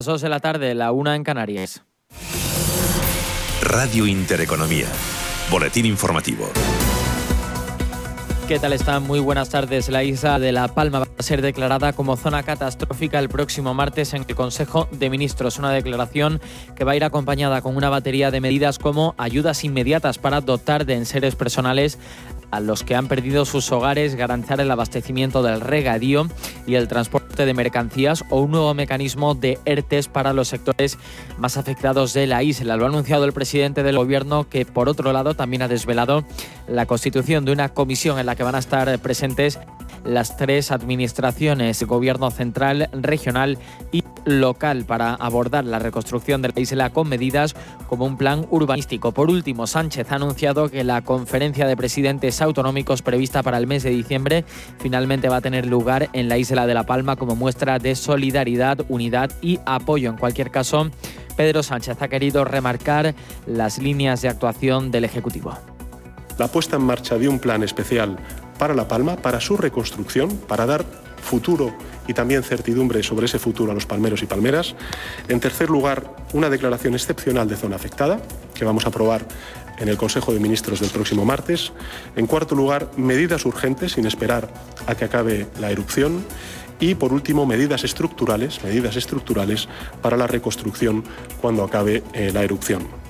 2 de la tarde, la una en Canarias. Radio Intereconomía. Boletín informativo. ¿Qué tal están? Muy buenas tardes. La isla de La Palma va a ser declarada como zona catastrófica el próximo martes en el Consejo de Ministros. Una declaración que va a ir acompañada con una batería de medidas como ayudas inmediatas para dotar de enseres personales a los que han perdido sus hogares, garantizar el abastecimiento del regadío y el transporte de mercancías o un nuevo mecanismo de ERTES para los sectores más afectados de la isla. Lo ha anunciado el presidente del gobierno que por otro lado también ha desvelado la constitución de una comisión en la que van a estar presentes las tres administraciones, gobierno central, regional y local para abordar la reconstrucción de la isla con medidas como un plan urbanístico. Por último, Sánchez ha anunciado que la conferencia de presidentes autonómicos prevista para el mes de diciembre finalmente va a tener lugar en la isla de La Palma como muestra de solidaridad, unidad y apoyo. En cualquier caso, Pedro Sánchez ha querido remarcar las líneas de actuación del Ejecutivo. La puesta en marcha de un plan especial para La Palma, para su reconstrucción, para dar futuro y también certidumbre sobre ese futuro a los palmeros y palmeras. En tercer lugar, una declaración excepcional de zona afectada, que vamos a aprobar en el Consejo de Ministros del próximo martes. En cuarto lugar, medidas urgentes sin esperar a que acabe la erupción. Y por último, medidas estructurales, medidas estructurales para la reconstrucción cuando acabe eh, la erupción.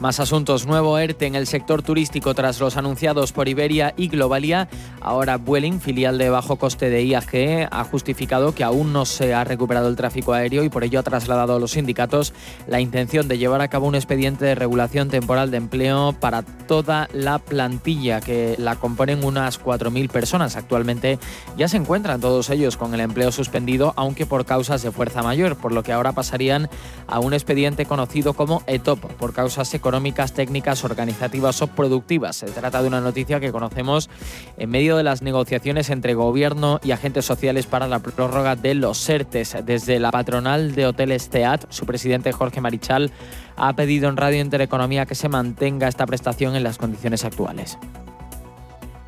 Más asuntos. Nuevo ERTE en el sector turístico tras los anunciados por Iberia y Globalia. Ahora Vueling, filial de bajo coste de IAG, ha justificado que aún no se ha recuperado el tráfico aéreo y por ello ha trasladado a los sindicatos la intención de llevar a cabo un expediente de regulación temporal de empleo para toda la plantilla, que la componen unas 4.000 personas. Actualmente ya se encuentran todos ellos con el empleo suspendido, aunque por causas de fuerza mayor, por lo que ahora pasarían a un expediente conocido como ETOP, por causas económicas económicas, técnicas, organizativas o productivas. Se trata de una noticia que conocemos en medio de las negociaciones entre gobierno y agentes sociales para la prórroga de los SERTES. Desde la patronal de Hoteles TEAT, su presidente Jorge Marichal ha pedido en Radio Intereconomía que se mantenga esta prestación en las condiciones actuales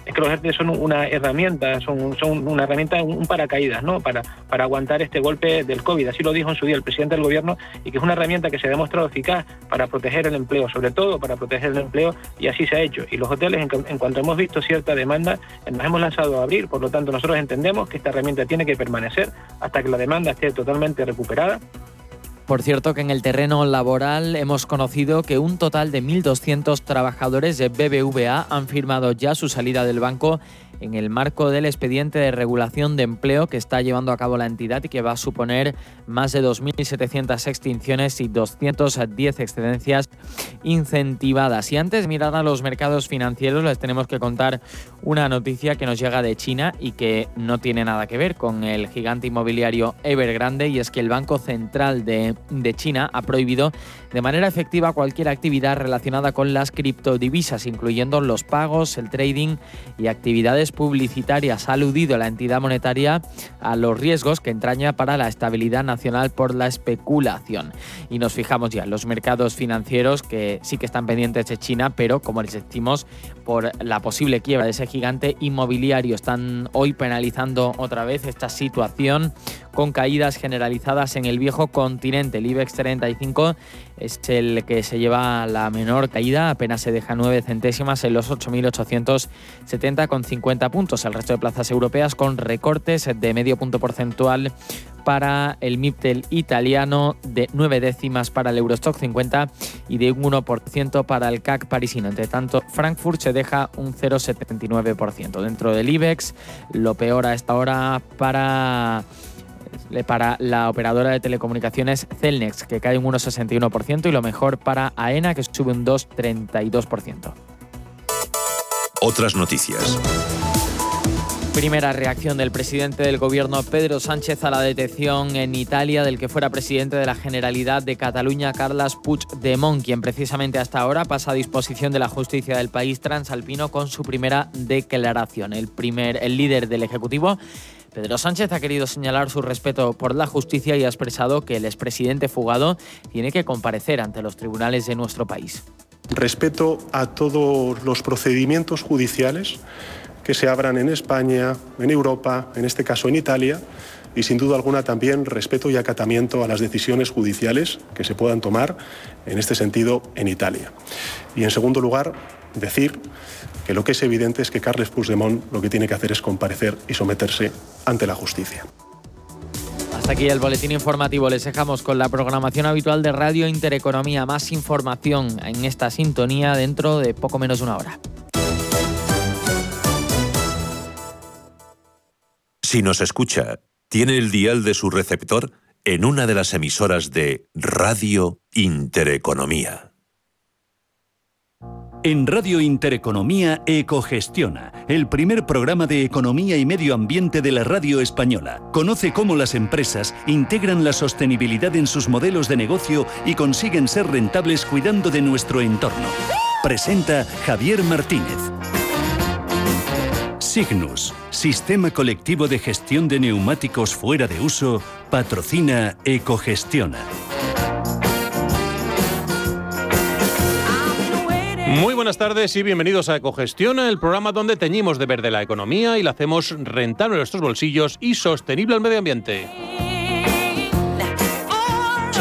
es que los ERTE son una herramienta, son, una herramienta, un paracaídas, ¿no? Para, para aguantar este golpe del COVID. Así lo dijo en su día el presidente del gobierno y que es una herramienta que se ha demostrado eficaz para proteger el empleo, sobre todo para proteger el empleo, y así se ha hecho. Y los hoteles, en cuanto hemos visto cierta demanda, nos hemos lanzado a abrir, por lo tanto nosotros entendemos que esta herramienta tiene que permanecer hasta que la demanda esté totalmente recuperada por cierto que en el terreno laboral hemos conocido que un total de 1.200 trabajadores de BBVA han firmado ya su salida del banco en el marco del expediente de regulación de empleo que está llevando a cabo la entidad y que va a suponer más de 2.700 extinciones y 210 excedencias incentivadas. Y antes de mirar a los mercados financieros, les tenemos que contar una noticia que nos llega de China y que no tiene nada que ver con el gigante inmobiliario Evergrande y es que el Banco Central de, de China ha prohibido de manera efectiva cualquier actividad relacionada con las criptodivisas, incluyendo los pagos, el trading y actividades publicitarias. Ha aludido la entidad monetaria a los riesgos que entraña para la estabilidad nacional por la especulación. Y nos fijamos ya en los mercados financieros que sí que están pendientes de China, pero como les decimos, por la posible quiebra de ese gigante inmobiliario están hoy penalizando otra vez esta situación con caídas generalizadas en el viejo continente. El IBEX 35 es el que se lleva la menor caída, apenas se deja 9 centésimas en los 8.870 con 50 puntos. El resto de plazas europeas con recortes de medio punto porcentual para el MIPTEL italiano, de 9 décimas para el Eurostock 50 y de un 1% para el CAC parisino. Entre tanto, Frankfurt se deja un 0,79%. Dentro del IBEX, lo peor a esta hora para para la operadora de telecomunicaciones Celnex, que cae un 1,61%, y lo mejor para AENA, que sube un 2,32%. Otras noticias. Primera reacción del presidente del gobierno Pedro Sánchez a la detención en Italia del que fuera presidente de la Generalidad de Cataluña, Carles Puigdemont, quien precisamente hasta ahora pasa a disposición de la justicia del país transalpino con su primera declaración. El, primer, el líder del Ejecutivo Pedro Sánchez ha querido señalar su respeto por la justicia y ha expresado que el expresidente fugado tiene que comparecer ante los tribunales de nuestro país. Respeto a todos los procedimientos judiciales que se abran en España, en Europa, en este caso en Italia, y sin duda alguna también respeto y acatamiento a las decisiones judiciales que se puedan tomar en este sentido en Italia. Y en segundo lugar, decir que lo que es evidente es que Carles Puigdemont lo que tiene que hacer es comparecer y someterse ante la justicia. Hasta aquí el boletín informativo. Les dejamos con la programación habitual de Radio Intereconomía. Más información en esta sintonía dentro de poco menos de una hora. Si nos escucha, tiene el dial de su receptor en una de las emisoras de Radio Intereconomía. En Radio Intereconomía Ecogestiona, el primer programa de economía y medio ambiente de la radio española. Conoce cómo las empresas integran la sostenibilidad en sus modelos de negocio y consiguen ser rentables cuidando de nuestro entorno. Presenta Javier Martínez. Signus, Sistema Colectivo de Gestión de Neumáticos Fuera de Uso, patrocina Ecogestiona. Muy buenas tardes y bienvenidos a Ecogestión, el programa donde teñimos de verde la economía y la hacemos rentable en nuestros bolsillos y sostenible al medio ambiente.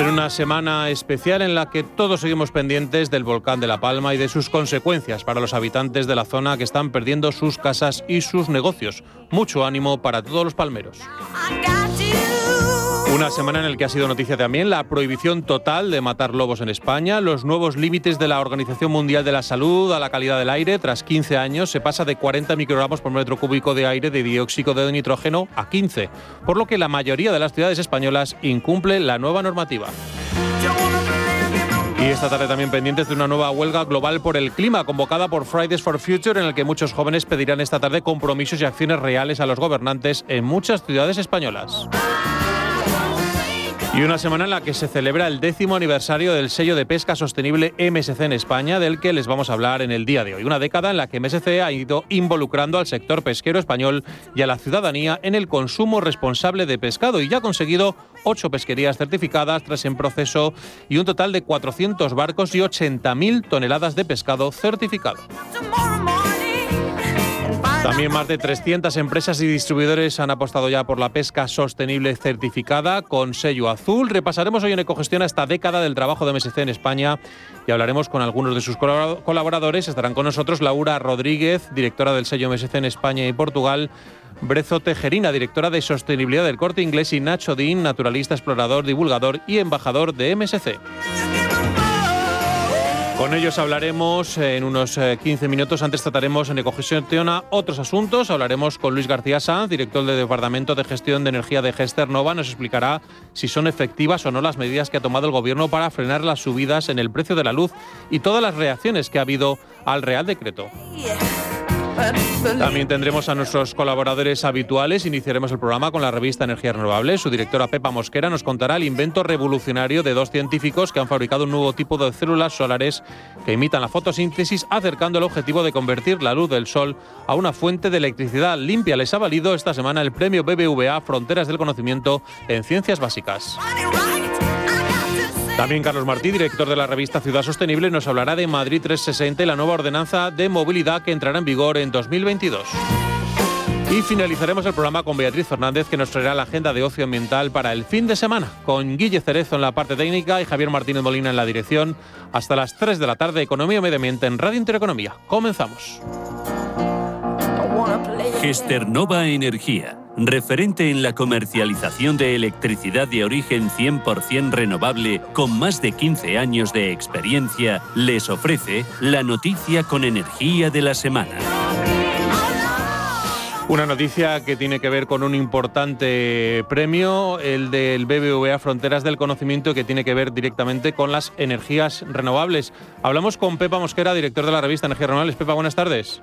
En una semana especial en la que todos seguimos pendientes del volcán de La Palma y de sus consecuencias para los habitantes de la zona que están perdiendo sus casas y sus negocios. Mucho ánimo para todos los palmeros. Una semana en la que ha sido noticia también la prohibición total de matar lobos en España, los nuevos límites de la Organización Mundial de la Salud a la calidad del aire. Tras 15 años se pasa de 40 microgramos por metro cúbico de aire de dióxido de nitrógeno a 15, por lo que la mayoría de las ciudades españolas incumple la nueva normativa. Y esta tarde también pendientes de una nueva huelga global por el clima convocada por Fridays for Future en el que muchos jóvenes pedirán esta tarde compromisos y acciones reales a los gobernantes en muchas ciudades españolas. Y una semana en la que se celebra el décimo aniversario del sello de pesca sostenible MSC en España, del que les vamos a hablar en el día de hoy. Una década en la que MSC ha ido involucrando al sector pesquero español y a la ciudadanía en el consumo responsable de pescado y ya ha conseguido ocho pesquerías certificadas, tres en proceso y un total de 400 barcos y 80.000 toneladas de pescado certificado. También más de 300 empresas y distribuidores han apostado ya por la pesca sostenible certificada con sello azul. Repasaremos hoy en Ecogestión esta década del trabajo de MSC en España y hablaremos con algunos de sus colaboradores. Estarán con nosotros Laura Rodríguez, directora del sello MSC en España y Portugal. Brezo Tejerina, directora de Sostenibilidad del Corte Inglés, y Nacho Dean, naturalista, explorador, divulgador y embajador de MSC. Con ellos hablaremos en unos 15 eh, minutos. Antes trataremos en Ecogestión otros asuntos. Hablaremos con Luis García Sanz, director del Departamento de Gestión de Energía de Gester Nova. Nos explicará si son efectivas o no las medidas que ha tomado el Gobierno para frenar las subidas en el precio de la luz y todas las reacciones que ha habido al Real Decreto. También tendremos a nuestros colaboradores habituales. Iniciaremos el programa con la revista Energías Renovables. Su directora Pepa Mosquera nos contará el invento revolucionario de dos científicos que han fabricado un nuevo tipo de células solares que imitan la fotosíntesis, acercando el objetivo de convertir la luz del sol a una fuente de electricidad limpia. Les ha valido esta semana el premio BBVA Fronteras del Conocimiento en Ciencias Básicas. También Carlos Martí, director de la revista Ciudad Sostenible, nos hablará de Madrid 360 y la nueva ordenanza de movilidad que entrará en vigor en 2022. Y finalizaremos el programa con Beatriz Fernández, que nos traerá la agenda de ocio ambiental para el fin de semana, con Guille Cerezo en la parte técnica y Javier Martínez Molina en la dirección. Hasta las 3 de la tarde, Economía y Medio Ambiente en Radio Intereconomía. Comenzamos. Gester Nova Energía referente en la comercialización de electricidad de origen 100% renovable con más de 15 años de experiencia, les ofrece la noticia con energía de la semana. Una noticia que tiene que ver con un importante premio, el del BBVA Fronteras del Conocimiento, que tiene que ver directamente con las energías renovables. Hablamos con Pepa Mosquera, director de la revista Energías Renovables. Pepa, buenas tardes.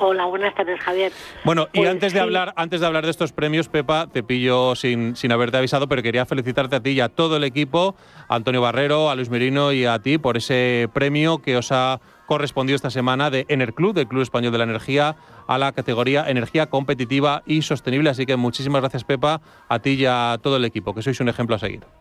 Hola, buenas tardes, Javier. Bueno, y pues antes de hablar, antes de hablar de estos premios, Pepa, te pillo sin, sin haberte avisado, pero quería felicitarte a ti y a todo el equipo, a Antonio Barrero, a Luis Merino y a ti por ese premio que os ha correspondido esta semana de Enerclub, del Club Español de la Energía, a la categoría Energía Competitiva y Sostenible. Así que muchísimas gracias, Pepa, a ti y a todo el equipo, que sois un ejemplo a seguir.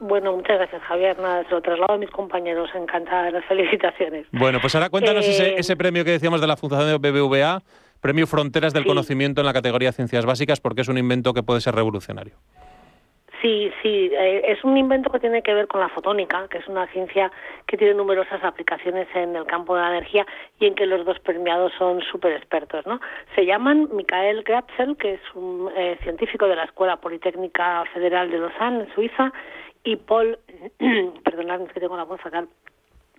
Bueno, muchas gracias, Javier. Nada, se lo traslado a mis compañeros. Encantada las felicitaciones. Bueno, pues ahora cuéntanos ese, eh, ese, premio que decíamos de la Fundación de BBVA, premio Fronteras del Conocimiento en la categoría Ciencias Básicas porque es un invento que puede ser revolucionario. Sí, sí, eh, es un invento que tiene que ver con la fotónica, que es una ciencia que tiene numerosas aplicaciones en el campo de la energía y en que los dos premiados son súper expertos. ¿no? Se llaman Michael Gratzel, que es un eh, científico de la Escuela Politécnica Federal de Lausanne, en Suiza, y Paul, perdonadme que tengo la voz fatal,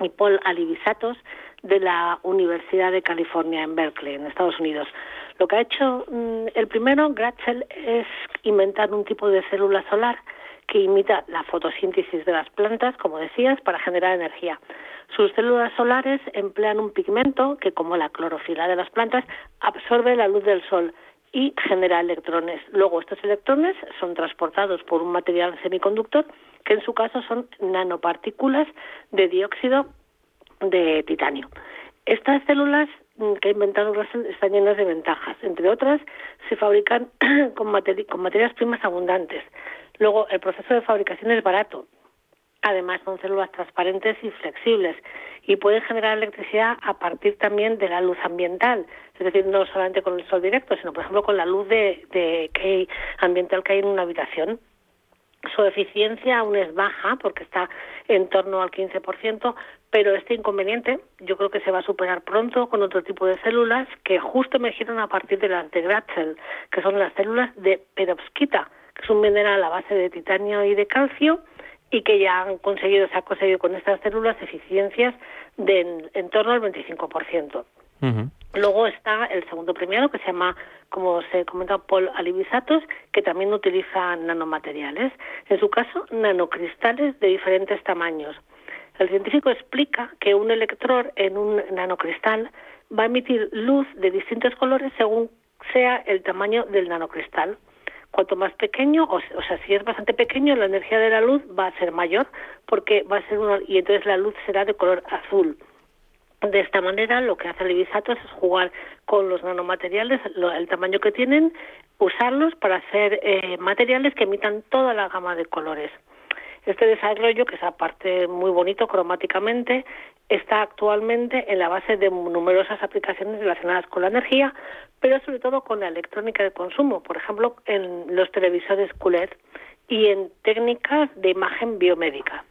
y Paul Alivisatos, de la Universidad de California en Berkeley, en Estados Unidos. Lo que ha hecho mm, el primero, Gratzel, es inventar un tipo de célula solar que imita la fotosíntesis de las plantas, como decías, para generar energía. Sus células solares emplean un pigmento que, como la clorofila de las plantas, absorbe la luz del sol y genera electrones. Luego estos electrones son transportados por un material semiconductor que en su caso son nanopartículas de dióxido de titanio. Estas células mm, que ha inventado Russell están llenas de ventajas. Entre otras, se fabrican con, materias primas abundantes. Luego, el proceso de fabricación es barato. Además, son células transparentes y flexibles y pueden generar electricidad a partir también de la luz ambiental, es decir, no solamente con el sol directo, sino, por ejemplo, con la luz de ambiental que hay en una habitación. Su eficiencia aún es baja porque está en torno al 15%, pero este inconveniente yo creo que se va a superar pronto con otro tipo de células que justo emergieron a partir de las de Gratzel, que son las células de perovskita, que es un mineral a base de titanio y de calcio y que ya han conseguido, se ha conseguido con estas células eficiencias de en, torno al 25%. Luego está el segundo premiado que se llama, como se comenta, Paul Alibisatos, que también utiliza nanomateriales. En su caso, nanocristales de diferentes tamaños. El científico explica que un electrón en un nanocristal va a emitir luz de distintos colores según sea el tamaño del nanocristal. Cuanto más pequeño, o, sea, si es bastante pequeño, la energía de la luz va a ser mayor porque va a ser uno, y entonces la luz será de color azul. De esta manera, lo que hace el Ibisatos es jugar con los nanomateriales, el tamaño que tienen, usarlos para hacer eh, materiales que emitan toda la gama de colores. Este desarrollo, que es aparte muy bonito cromáticamente, está actualmente en la base de numerosas aplicaciones relacionadas con la energía, pero sobre todo con la electrónica de consumo, por ejemplo, en los televisores QLED y en técnicas de imagen biomédica.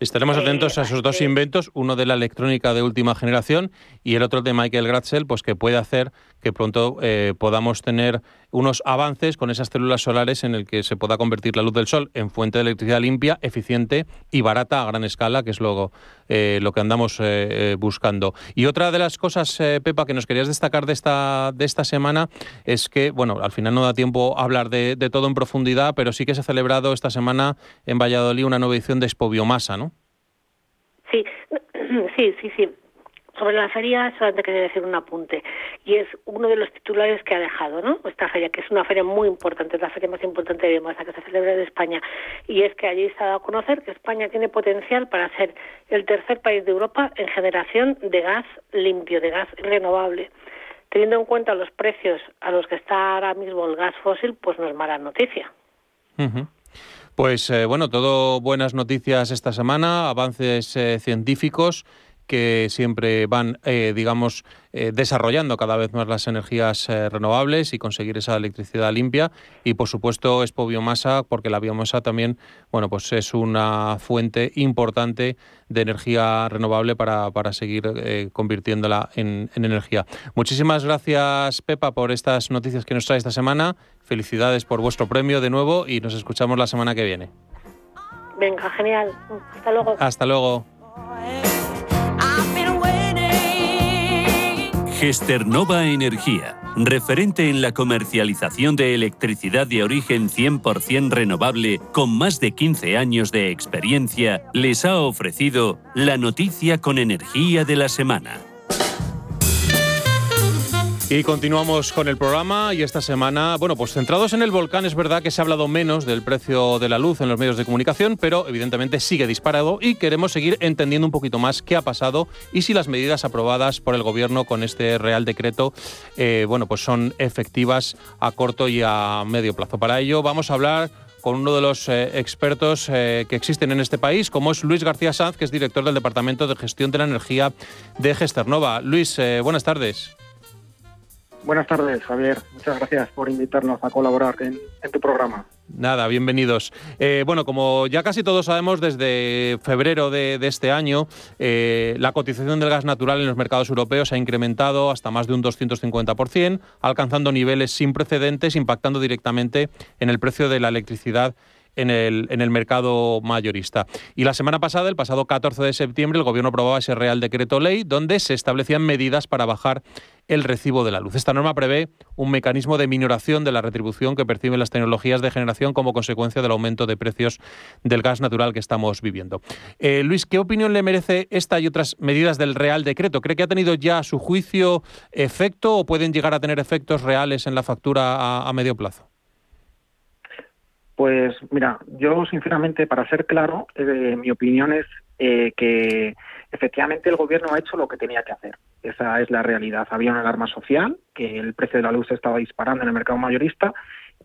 Estaremos atentos a esos dos inventos, uno de la electrónica de última generación y el otro de Michael Gratzel, pues que puede hacer que pronto eh, podamos tener unos avances con esas células solares en el que se pueda convertir la luz del sol en fuente de electricidad limpia, eficiente y barata a gran escala, que es lo, eh, lo que andamos eh, buscando. Y otra de las cosas, Pepa, que nos querías destacar de esta, de esta semana es que, bueno, al final no da tiempo a hablar de, de todo en profundidad, pero sí que se ha celebrado esta semana en Valladolid una nueva edición de Expo biomasa, ¿no? Sí, sí, sí, sí. Sobre la feria solamente quería decir un apunte y es uno de los titulares que ha dejado, ¿no? Esta feria, que es una feria muy importante, es la feria más importante de biomasa que se celebra en España y es que allí se ha dado a conocer que España tiene potencial para ser el tercer país de Europa en generación de gas limpio, de gas renovable. Teniendo en cuenta los precios a los que está ahora mismo el gas fósil, pues no es mala noticia. Pues eh, bueno, todo buenas noticias esta semana, avances eh, científicos que siempre van, eh, digamos, desarrollando cada vez más las energías renovables y conseguir esa electricidad limpia. Y por supuesto, Expo Biomasa, porque la biomasa también, bueno, pues es una fuente importante de energía renovable para, para seguir convirtiéndola en, en, energía. Muchísimas gracias, Pepa, por estas noticias que nos trae esta semana. Felicidades por vuestro premio de nuevo y nos escuchamos la semana que viene. Venga, genial. Hasta luego. Hasta luego. Gesternova Energía, referente en la comercialización de electricidad de origen 100% renovable con más de 15 años de experiencia, les ha ofrecido la noticia con energía de la semana. Y continuamos con el programa y esta semana, bueno, pues centrados en el volcán, es verdad que se ha hablado menos del precio de la luz en los medios de comunicación, pero evidentemente sigue disparado y queremos seguir entendiendo un poquito más qué ha pasado y si las medidas aprobadas por el gobierno con este Real Decreto, eh, bueno, pues son efectivas a corto y a medio plazo. Para ello vamos a hablar con uno de los eh, expertos eh, que existen en este país, como es Luis García Sanz, que es director del Departamento de Gestión de la Energía de Gesternova. Luis, buenas tardes. Buenas tardes, Javier. Muchas gracias por invitarnos a colaborar en, tu programa. Nada, bienvenidos. Eh, bueno, como ya casi todos sabemos, desde febrero de, este año, eh, la cotización del gas natural en los mercados europeos ha incrementado hasta más de un 250%, alcanzando niveles sin precedentes, impactando directamente en el precio de la electricidad en el, en el mercado mayorista. Y la semana pasada, el pasado 14 de septiembre, el Gobierno aprobaba ese Real Decreto Ley donde se establecían medidas para bajar el recibo de la luz. Esta norma prevé un mecanismo de minoración de la retribución que perciben las tecnologías de generación como consecuencia del aumento de precios del gas natural que estamos viviendo. Eh, Luis, ¿qué opinión le merece esta y otras medidas del Real Decreto? ¿Cree que ha tenido ya a su juicio efecto o pueden llegar a tener efectos reales en la factura a medio plazo? Pues mira, yo sinceramente, para ser claro, eh, mi opinión es eh, que efectivamente el gobierno ha hecho lo que tenía que hacer. Esa es la realidad. Había una alarma social, que el precio de la luz estaba disparando en el mercado mayorista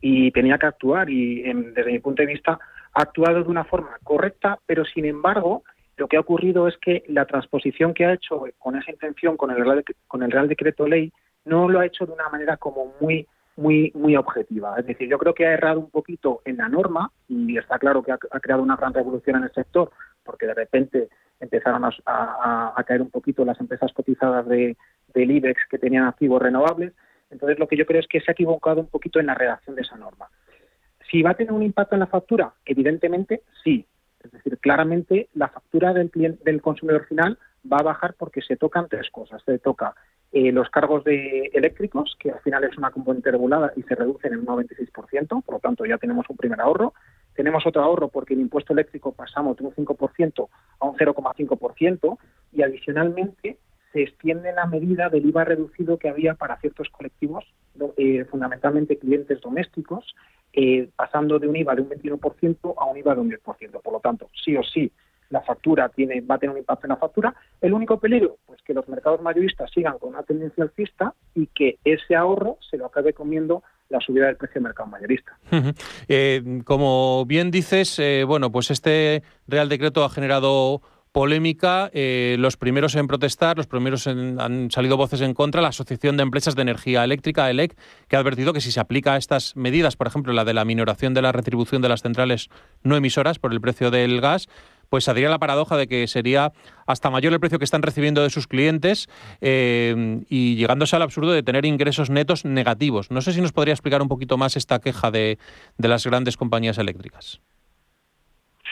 y tenía que actuar y desde mi punto de vista ha actuado de una forma correcta, pero sin embargo lo que ha ocurrido es que la transposición que ha hecho con esa intención con el Real, con el Real Decreto Ley no lo ha hecho de una manera como muy muy, muy objetiva. Es decir, yo creo que ha errado un poquito en la norma y está claro que ha, creado una gran revolución en el sector porque de repente empezaron a, caer un poquito las empresas cotizadas de, del IBEX que tenían activos renovables. Entonces, lo que yo creo es que se ha equivocado un poquito en la redacción de esa norma. Si va a tener un impacto en la factura, evidentemente sí. Es decir, claramente la factura del, del consumidor final va a bajar porque se tocan tres cosas. Se toca eh, los cargos de eléctricos, que al final es una componente regulada y se reducen en un 96%, por lo tanto ya tenemos un primer ahorro. Tenemos otro ahorro porque el impuesto eléctrico pasamos de un 5% a un 0,5% y adicionalmente se extiende la medida del IVA reducido que había para ciertos colectivos, eh, fundamentalmente clientes domésticos, eh, pasando de un IVA de un 21% a un IVA de un 10%. Por lo tanto, sí o sí, la factura tiene, va a tener un impacto en la factura. El único peligro, pues que los mercados mayoristas sigan con una tendencia alcista y que ese ahorro se lo acabe comiendo la subida del precio del mercado mayorista. Eh, como bien dices, eh, bueno, pues este Real Decreto ha generado polémica. Eh, los primeros en protestar, los primeros han salido voces en contra. La Asociación de Empresas de Energía Eléctrica, ELEC, que ha advertido que si se aplica estas medidas, por ejemplo, la de la minoración de la retribución de las centrales no emisoras por el precio del gas, pues habría la paradoja de que sería hasta mayor el precio que están recibiendo de sus clientes eh, y llegándose al absurdo de tener ingresos netos negativos. No sé si nos podría explicar un poquito más esta queja de, las grandes compañías eléctricas.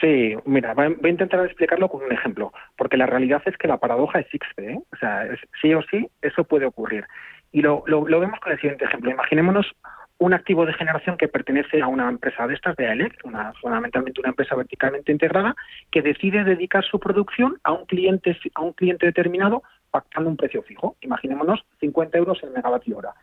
Sí, mira, voy a intentar explicarlo con un ejemplo, porque la realidad es que la paradoja existe, ¿eh? o sea, sí o sí eso puede ocurrir. Y lo, lo, lo, vemos con el siguiente ejemplo. Imaginémonos un activo de generación que pertenece a una empresa de estas, de AELEC, una, fundamentalmente una empresa verticalmente integrada, que decide dedicar su producción a un cliente, a un cliente determinado pactando un precio fijo. Imaginémonos 50 euros el megavatio hora.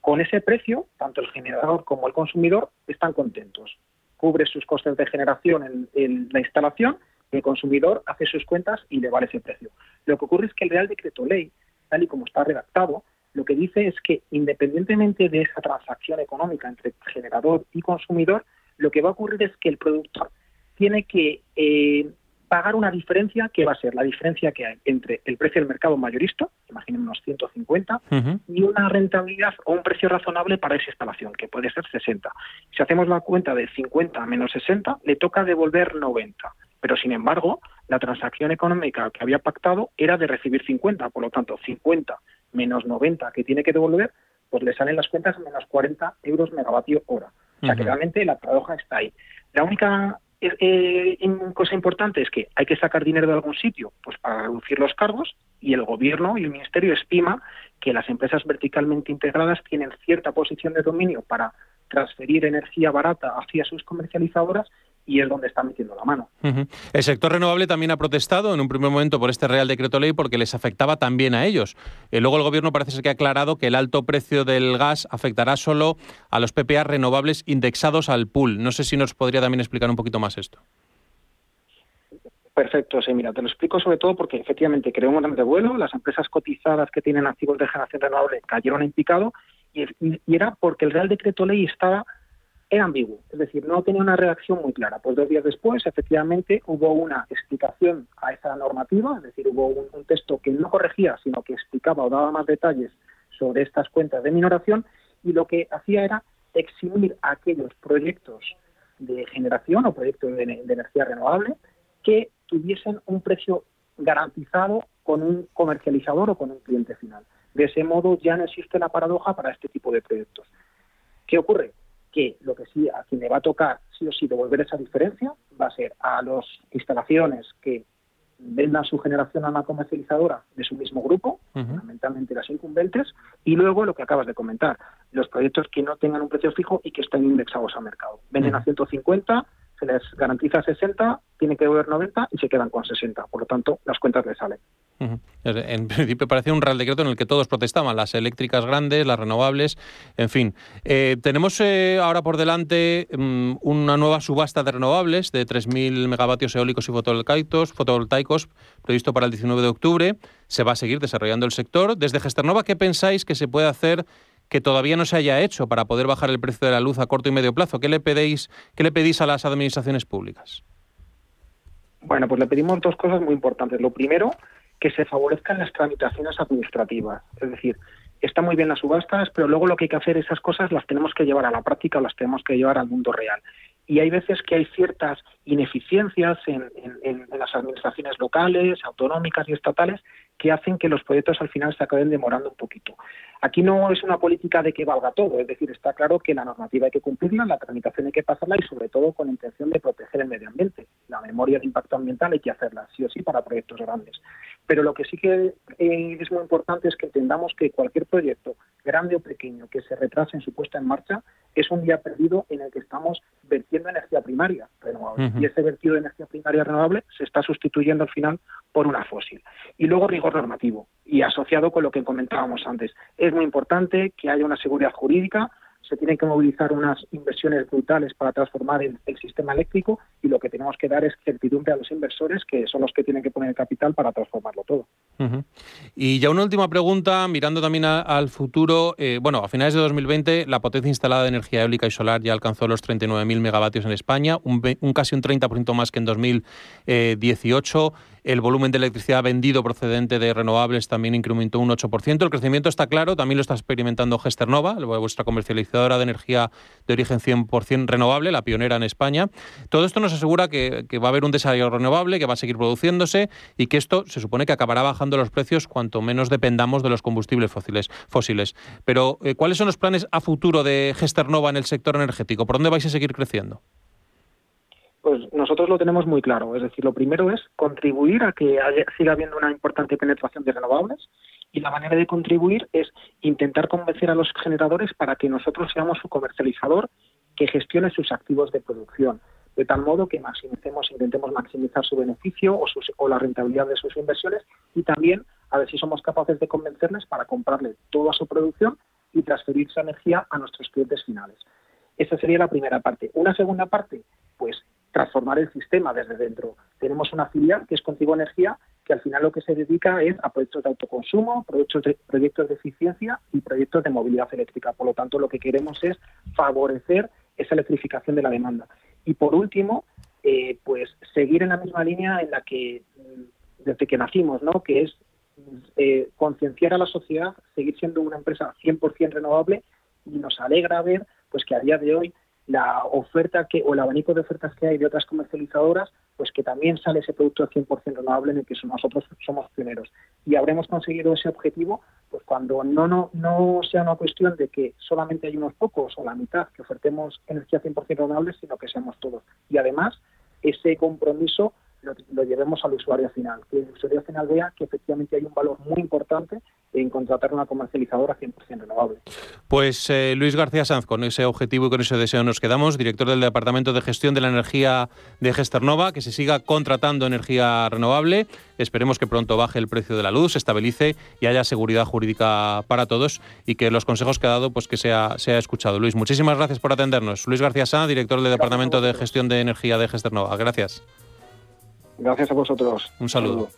Con ese precio, tanto el generador como el consumidor están contentos. Cubre sus costes de generación en, la instalación, el consumidor hace sus cuentas y le vale ese precio. Lo que ocurre es que el Real Decreto Ley, tal y como está redactado, lo que dice es que independientemente de esa transacción económica entre generador y consumidor, lo que va a ocurrir es que el productor tiene que eh, pagar una diferencia que va a ser la diferencia que hay entre el precio del mercado mayorista, imaginemos 150, y una rentabilidad o un precio razonable para esa instalación, que puede ser 60. Si hacemos la cuenta de 50 menos 60, le toca devolver 90. Pero, sin embargo, la transacción económica que había pactado era de recibir 50, por lo tanto, 50 menos 90 que tiene que devolver, pues le salen las cuentas menos 40 euros megavatio hora. O sea que realmente la paradoja está ahí. La única eh, eh, cosa importante es que hay que sacar dinero de algún sitio pues para reducir los cargos y el gobierno y el ministerio estima que las empresas verticalmente integradas tienen cierta posición de dominio para transferir energía barata hacia sus comercializadoras y es donde está metiendo la mano. El sector renovable también ha protestado en un primer momento por este Real Decreto Ley porque les afectaba también a ellos. Eh, luego el Gobierno parece ser que ha aclarado que el alto precio del gas afectará solo a los PPA renovables indexados al pool. No sé si nos podría también explicar un poquito más esto. Perfecto, sí, mira, te lo explico sobre todo porque efectivamente creó un gran revuelo, las empresas cotizadas que tienen activos de generación renovable cayeron en picado y era porque el Real Decreto Ley estaba era ambiguo, es decir, no tenía una redacción muy clara. Pues dos días después, efectivamente, hubo una explicación a esa normativa, es decir, hubo un, texto que no corregía, sino que explicaba o daba más detalles sobre estas cuentas de minoración y lo que hacía era eximir aquellos proyectos de generación o proyectos de, energía renovable que tuviesen un precio garantizado con un comercializador o con un cliente final. De ese modo ya no existe la paradoja para este tipo de proyectos. ¿Qué ocurre? Que lo que sí, a quien le va a tocar sí o sí devolver esa diferencia va a ser a las instalaciones que vendan su generación a una comercializadora de su mismo grupo, fundamentalmente las incumbentes, y luego lo que acabas de comentar, los proyectos que no tengan un precio fijo y que estén indexados al mercado. Venden a 150, se les garantiza 60, tienen que devolver 90 y se quedan con 60. Por lo tanto, las cuentas les salen. En principio parecía un real decreto en el que todos protestaban, las eléctricas grandes, las renovables, en fin. Eh, tenemos eh, ahora por delante mm, una nueva subasta de renovables de 3.000 megavatios eólicos y fotovoltaicos, fotovoltaicos previsto para el 19 de octubre. Se va a seguir desarrollando el sector. Desde Gesternova, ¿qué pensáis que se puede hacer que todavía no se haya hecho para poder bajar el precio de la luz a corto y medio plazo? ¿Qué le pedís, qué le pedís a las administraciones públicas? Bueno, pues le pedimos dos cosas muy importantes. Lo primero, que se favorezcan las tramitaciones administrativas. Es decir, está muy bien las subastas, pero luego lo que hay que hacer, esas cosas las tenemos que llevar a la práctica o las tenemos que llevar al mundo real. Y hay veces que hay ciertas ineficiencias en, en las administraciones locales, autonómicas y estatales que hacen que los proyectos al final se acaben demorando un poquito. Aquí no es una política de que valga todo, es decir, está claro que la normativa hay que cumplirla, la tramitación hay que pasarla y sobre todo con la intención de proteger el medio ambiente. La memoria de impacto ambiental hay que hacerla, sí o sí, para proyectos grandes. Pero lo que sí que eh, es muy importante es que entendamos que cualquier proyecto, grande o pequeño, que se retrase en su puesta en marcha, es un día perdido en el que estamos vertiendo energía primaria renovable. Y ese vertido de energía primaria renovable se está sustituyendo al final por una fósil. Y luego rigor normativo y asociado con lo que comentábamos antes. Es muy importante que haya una seguridad jurídica, se tienen que movilizar unas inversiones brutales para transformar el, sistema eléctrico y lo que tenemos que dar es certidumbre a los inversores, que son los que tienen que poner el capital para transformarlo todo. Y ya una última pregunta, mirando también al futuro. Eh, bueno, a finales de 2020 la potencia instalada de energía eólica y solar ya alcanzó los 39.000 megavatios en España, un, un casi un 30% más que en 2018. El volumen de electricidad vendido procedente de renovables también incrementó un 8%. El crecimiento está claro, también lo está experimentando Gesternova, vuestra comercializadora de energía de origen 100% renovable, la pionera en España. Todo esto nos asegura que, va a haber un desarrollo renovable, que va a seguir produciéndose y que esto se supone que acabará bajando los precios cuanto menos dependamos de los combustibles fósiles. fósiles. Pero, eh, ¿cuáles son los planes a futuro de Gesternova en el sector energético? ¿Por dónde vais a seguir creciendo? Pues nosotros lo tenemos muy claro. Es decir, lo primero es contribuir a que siga habiendo una importante penetración de renovables y la manera de contribuir es intentar convencer a los generadores para que nosotros seamos su comercializador que gestione sus activos de producción, de tal modo que maximicemos, intentemos maximizar su beneficio o, o la rentabilidad de sus inversiones y también a ver si somos capaces de convencerles para comprarle toda su producción y transferir su energía a nuestros clientes finales. Esa sería la primera parte. Una segunda parte, pues transformar el sistema desde dentro. Tenemos una filial que es Contigo Energía, que al final lo que se dedica es a proyectos de autoconsumo, proyectos de, proyectos de eficiencia y proyectos de movilidad eléctrica. Por lo tanto, lo que queremos es favorecer esa electrificación de la demanda. Y por último, eh, pues seguir en la misma línea en la que mm, desde que nacimos, ¿no? que es eh, concienciar a la sociedad, seguir siendo una empresa 100% renovable y nos alegra ver pues que a día de hoy la oferta que o el abanico de ofertas que hay de otras comercializadoras, pues que también sale ese producto 100% renovable en el que nosotros somos pioneros. Y habremos conseguido ese objetivo pues cuando no, no, no sea una cuestión de que solamente hay unos pocos o la mitad que ofertemos energía 100% renovable, sino que seamos todos. Y además, ese compromiso lo, llevemos al usuario final, que el usuario final vea que efectivamente hay un valor muy importante en contratar una comercializadora 100% renovable. Pues eh, Luis García Sanz, con ese objetivo y con ese deseo nos quedamos, director del Departamento de Gestión de la Energía de Gesternova, que se siga contratando energía renovable. Esperemos que pronto baje el precio de la luz, se estabilice y haya seguridad jurídica para todos y que los consejos que ha dado pues que sea, sea escuchado. Luis, muchísimas gracias por atendernos. Luis García Sanz, director del Departamento de Gestión de Energía de Gesternova. Gracias. Gracias a vosotros. Un saludo.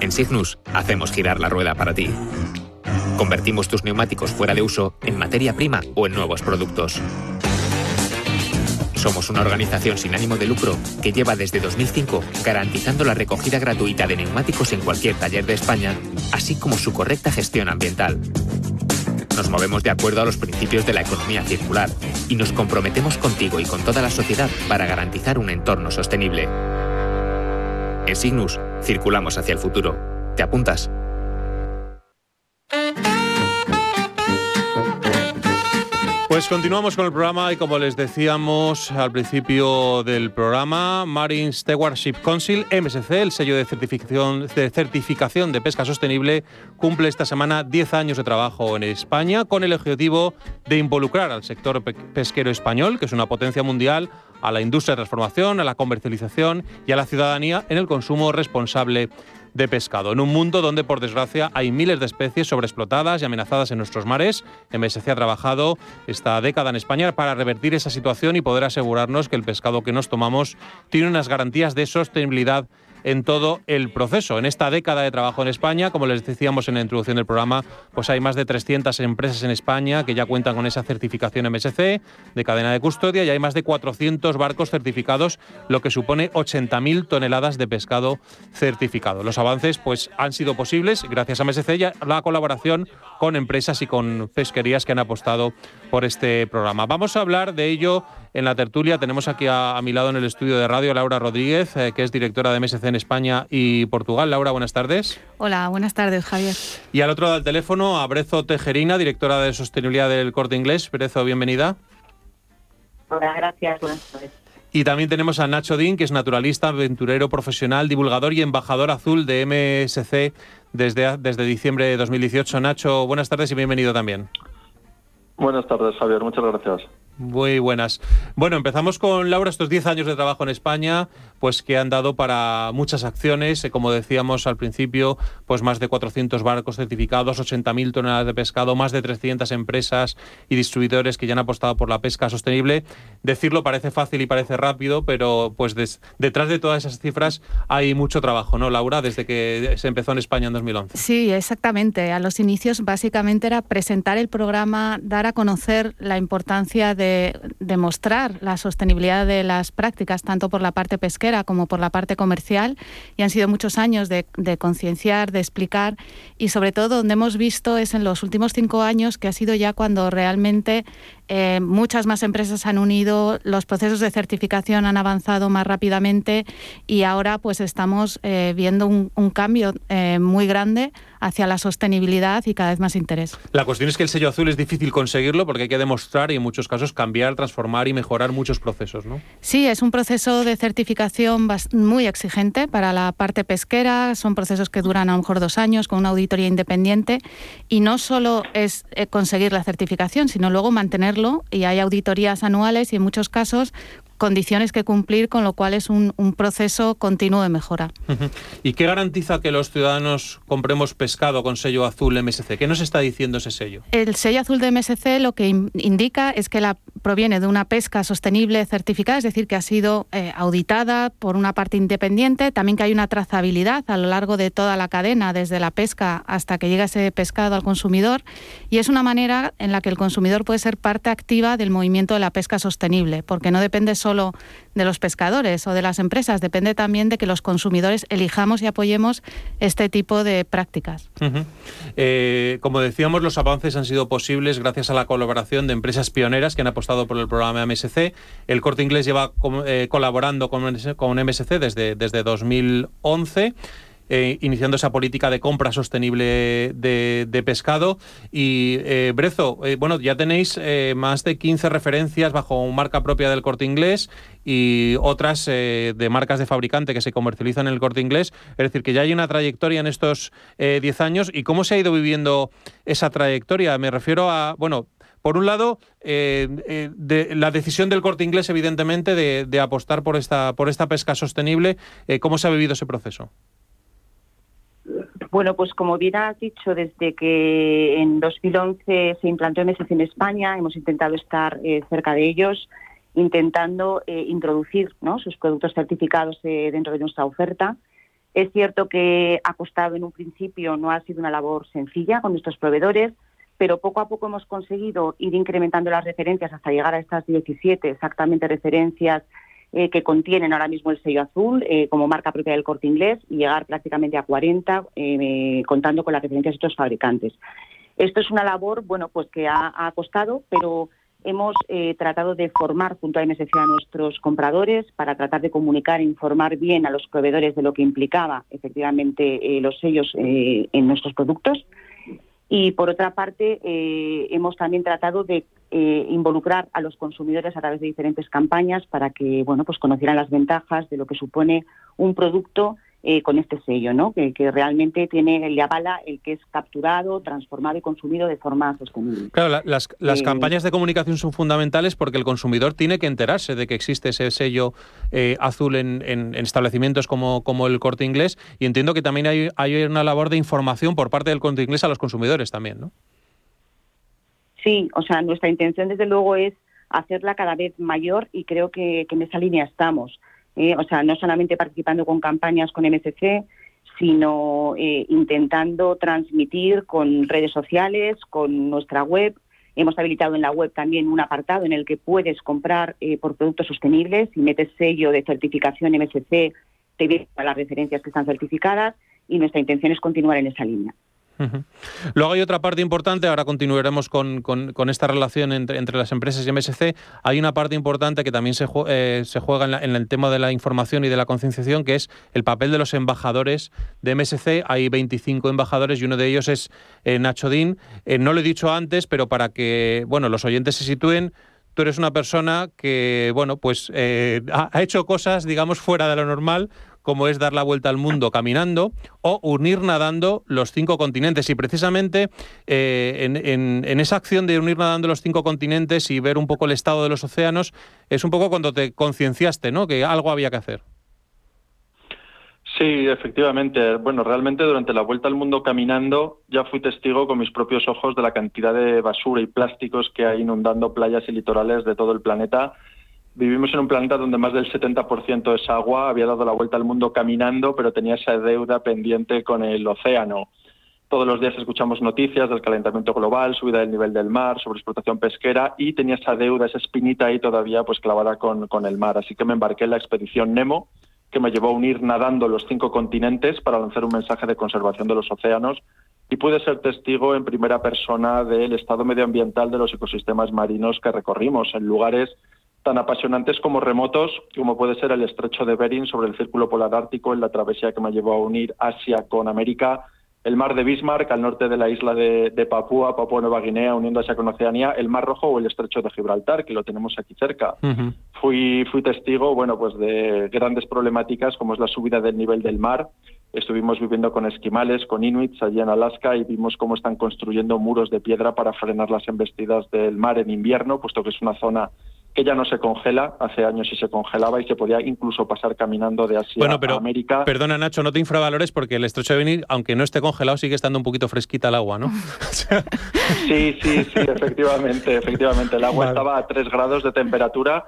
En Signus hacemos girar la rueda para ti. Convertimos tus neumáticos fuera de uso en materia prima o en nuevos productos Somos una organización sin ánimo de lucro que lleva desde 2005 garantizando la recogida gratuita de neumáticos en cualquier taller de España, así como su correcta gestión ambiental. Nos movemos de acuerdo a los principios de la economía circular y nos comprometemos contigo y con toda la sociedad para garantizar un entorno sostenible. En Signus, circulamos hacia el futuro. ¿Te apuntas? Pues continuamos con el programa y como les decíamos al principio del programa, Marine Stewardship Council, MSC, el sello de certificación, de certificación de pesca sostenible, cumple esta semana 10 años de trabajo en España con el objetivo de involucrar al sector pesquero español, que es una potencia mundial, a la industria de transformación, a la comercialización y a la ciudadanía en el consumo responsable de pescado. En un mundo donde, por desgracia, hay miles de especies sobreexplotadas y amenazadas en nuestros mares, MSC ha trabajado esta década en España para revertir esa situación y poder asegurarnos que el pescado que nos tomamos tiene unas garantías de sostenibilidad en todo el proceso. En esta década de trabajo en España, como les decíamos en la introducción del programa, pues hay más de 300 empresas en España que ya cuentan con esa certificación MSC de cadena de custodia y hay más de 400 barcos certificados, lo que supone 80.000 toneladas de pescado certificado. Los avances pues han sido posibles gracias a MSC y a la colaboración con empresas y con pesquerías que han apostado por este programa. Vamos a hablar de ello en la tertulia. Tenemos aquí a, mi lado en el estudio de radio Laura Rodríguez, eh, que es directora de MSC en España y Portugal. Laura, buenas tardes. Hola, buenas tardes, Javier. Y al otro lado del teléfono, a Brezo Tejerina, directora de sostenibilidad del Corte Inglés. Brezo, bienvenida. Hola, gracias. Buenas tardes. Y también tenemos a Nacho Din, que es naturalista, aventurero profesional, divulgador y embajador azul de MSC desde, desde diciembre de 2018. Nacho, buenas tardes y bienvenido también. Buenas tardes, Javier. Muchas gracias. Muy buenas. Bueno, empezamos con Laura, estos 10 años de trabajo en España, pues que han dado para muchas acciones, eh, como decíamos al principio, pues más de 400 barcos certificados, 80.000 toneladas de pescado, más de 300 empresas y distribuidores que ya han apostado por la pesca sostenible. Decirlo parece fácil y parece rápido, pero pues detrás de todas esas cifras hay mucho trabajo, ¿no, Laura? Desde que se empezó en España en 2011. Sí, exactamente. A los inicios básicamente era presentar el programa, dar a conocer la importancia de demostrar la sostenibilidad de las prácticas, tanto por la parte pesquera como por la parte comercial, y han sido muchos años de, concienciar, de explicar, y sobre todo donde hemos visto es en los últimos cinco años que ha sido ya cuando realmente eh, muchas más empresas han unido, los procesos de certificación han avanzado más rápidamente y ahora pues estamos eh, viendo un, cambio eh, muy grande hacia la sostenibilidad y cada vez más interés. La cuestión es que el sello azul es difícil conseguirlo porque hay que demostrar y en muchos casos cambiar, transformar y mejorar muchos procesos, ¿no? Sí, es un proceso de certificación muy exigente para la parte pesquera, son procesos que duran a lo mejor dos años con una auditoría independiente y no solo es conseguir la certificación, sino luego mantener y hay auditorías anuales y en muchos casos condiciones que cumplir, con lo cual es un, proceso continuo de mejora. ¿Y qué garantiza que los ciudadanos compremos pescado con sello azul MSC? ¿Qué nos está diciendo ese sello? El sello azul de MSC lo que indica es que la proviene de una pesca sostenible certificada, es decir, que ha sido eh, auditada por una parte independiente, también que hay una trazabilidad a lo largo de toda la cadena, desde la pesca hasta que llega ese pescado al consumidor, y es una manera en la que el consumidor puede ser parte activa del movimiento de la pesca sostenible, porque no depende solo de los pescadores o de las empresas, depende también de que los consumidores elijamos y apoyemos este tipo de prácticas. Eh, como decíamos, los avances han sido posibles gracias a la colaboración de empresas pioneras que han apostado por el programa MSC. El Corte Inglés lleva eh, colaborando con, MSC desde, desde 2011. Eh, iniciando esa política de compra sostenible de, pescado. Y eh, Brezo, eh, bueno, ya tenéis más de 15 referencias bajo marca propia del corte inglés y otras de marcas de fabricante que se comercializan en el corte inglés. Es decir, que ya hay una trayectoria en estos 10 años. ¿Y cómo se ha ido viviendo esa trayectoria? Me refiero a, bueno, por un lado, la decisión del corte inglés, evidentemente, de, de, apostar por esta, por esta pesca sostenible. ¿Cómo se ha vivido ese proceso? Bueno, pues como bien has dicho, desde que en 2011 se implantó MSC en España, hemos intentado estar eh, cerca de ellos, intentando eh, introducir sus productos certificados eh, dentro de nuestra oferta. Es cierto que ha costado en un principio, no ha sido una labor sencilla con nuestros proveedores, pero poco a poco hemos conseguido ir incrementando las referencias hasta llegar a estas 17 exactamente referencias eh, que contienen ahora mismo el sello azul eh, como marca propia del corte inglés y llegar prácticamente a 40 eh, contando con las referencias de estos fabricantes. Esto es una labor bueno, pues que ha, costado, pero hemos tratado de formar junto a MSC a nuestros compradores para tratar de comunicar e informar bien a los proveedores de lo que implicaba efectivamente los sellos en nuestros productos y por otra parte, eh, hemos también tratado de eh, involucrar a los consumidores a través de diferentes campañas para que bueno, pues conocieran las ventajas de lo que supone un producto eh, con este sello, ¿no? Que, realmente tiene le avala el que es capturado, transformado y consumido de forma sostenible. Claro, las, las eh, campañas de comunicación son fundamentales porque el consumidor tiene que enterarse de que existe ese sello eh, azul en, establecimientos como, como el Corte Inglés y entiendo que también hay, hay una labor de información por parte del Corte Inglés a los consumidores también, ¿no? Sí, o sea, nuestra intención desde luego es hacerla cada vez mayor y creo que, que en esa línea estamos. Eh, o sea, no solamente participando con campañas con MSC, sino eh, intentando transmitir con redes sociales, con nuestra web. Hemos habilitado en la web también un apartado en el que puedes comprar eh, por productos sostenibles y metes sello de certificación MSC, te a las referencias que están certificadas y nuestra intención es continuar en esa línea. Luego hay otra parte importante, ahora continuaremos con, esta relación entre, las empresas y MSC. Hay una parte importante que también se, eh, se juega en, el tema de la información y de la concienciación, que es el papel de los embajadores de MSC. Hay 25 embajadores y uno de ellos es eh, Nacho Din. Eh, no lo he dicho antes, pero para que bueno, los oyentes se sitúen, tú eres una persona que, bueno, pues ha, hecho cosas, digamos, fuera de lo normal, como es dar la vuelta al mundo caminando o unir nadando los cinco continentes. Y precisamente eh, en, esa acción de unir nadando los cinco continentes y ver un poco el estado de los océanos, es un poco cuando te concienciaste, ¿no? Que algo había que hacer. Sí, efectivamente. Bueno, realmente durante la vuelta al mundo caminando ya fui testigo con mis propios ojos de la cantidad de basura y plásticos que hay inundando playas y litorales de todo el planeta Vivimos en un planeta donde más del 70% es agua, había dado la vuelta al mundo caminando, pero tenía esa deuda pendiente con el océano. Todos los días escuchamos noticias del calentamiento global, subida del nivel del mar, sobre explotación pesquera y tenía esa deuda, esa espinita ahí todavía pues clavada con, con el mar. Así que me embarqué en la expedición Nemo, que me llevó a unir nadando los cinco continentes para lanzar un mensaje de conservación de los océanos y pude ser testigo en primera persona del estado medioambiental de los ecosistemas marinos que recorrimos en lugares tan apasionantes como remotos, como puede ser el estrecho de Bering sobre el círculo polar ártico en la travesía que me llevó a unir Asia con América, el mar de Bismarck al norte de la isla de, Papúa, Papúa Nueva Guinea, uniendo Asia con Oceanía, el mar Rojo o el estrecho de Gibraltar, que lo tenemos aquí cerca. Fui, fui testigo, bueno, pues de grandes problemáticas como es la subida del nivel del mar. Estuvimos viviendo con esquimales, con inuits allí en Alaska y vimos cómo están construyendo muros de piedra para frenar las embestidas del mar en invierno, puesto que es una zona que ya no se congela, hace años sí se congelaba y se podía incluso pasar caminando de Asia bueno, pero, a América. Perdona Nacho, no te infravalores porque el estrecho de venir, aunque no esté congelado, sigue estando un poquito fresquita el agua, ¿no? sí, sí, sí, efectivamente, efectivamente. El agua estaba a 3 grados de temperatura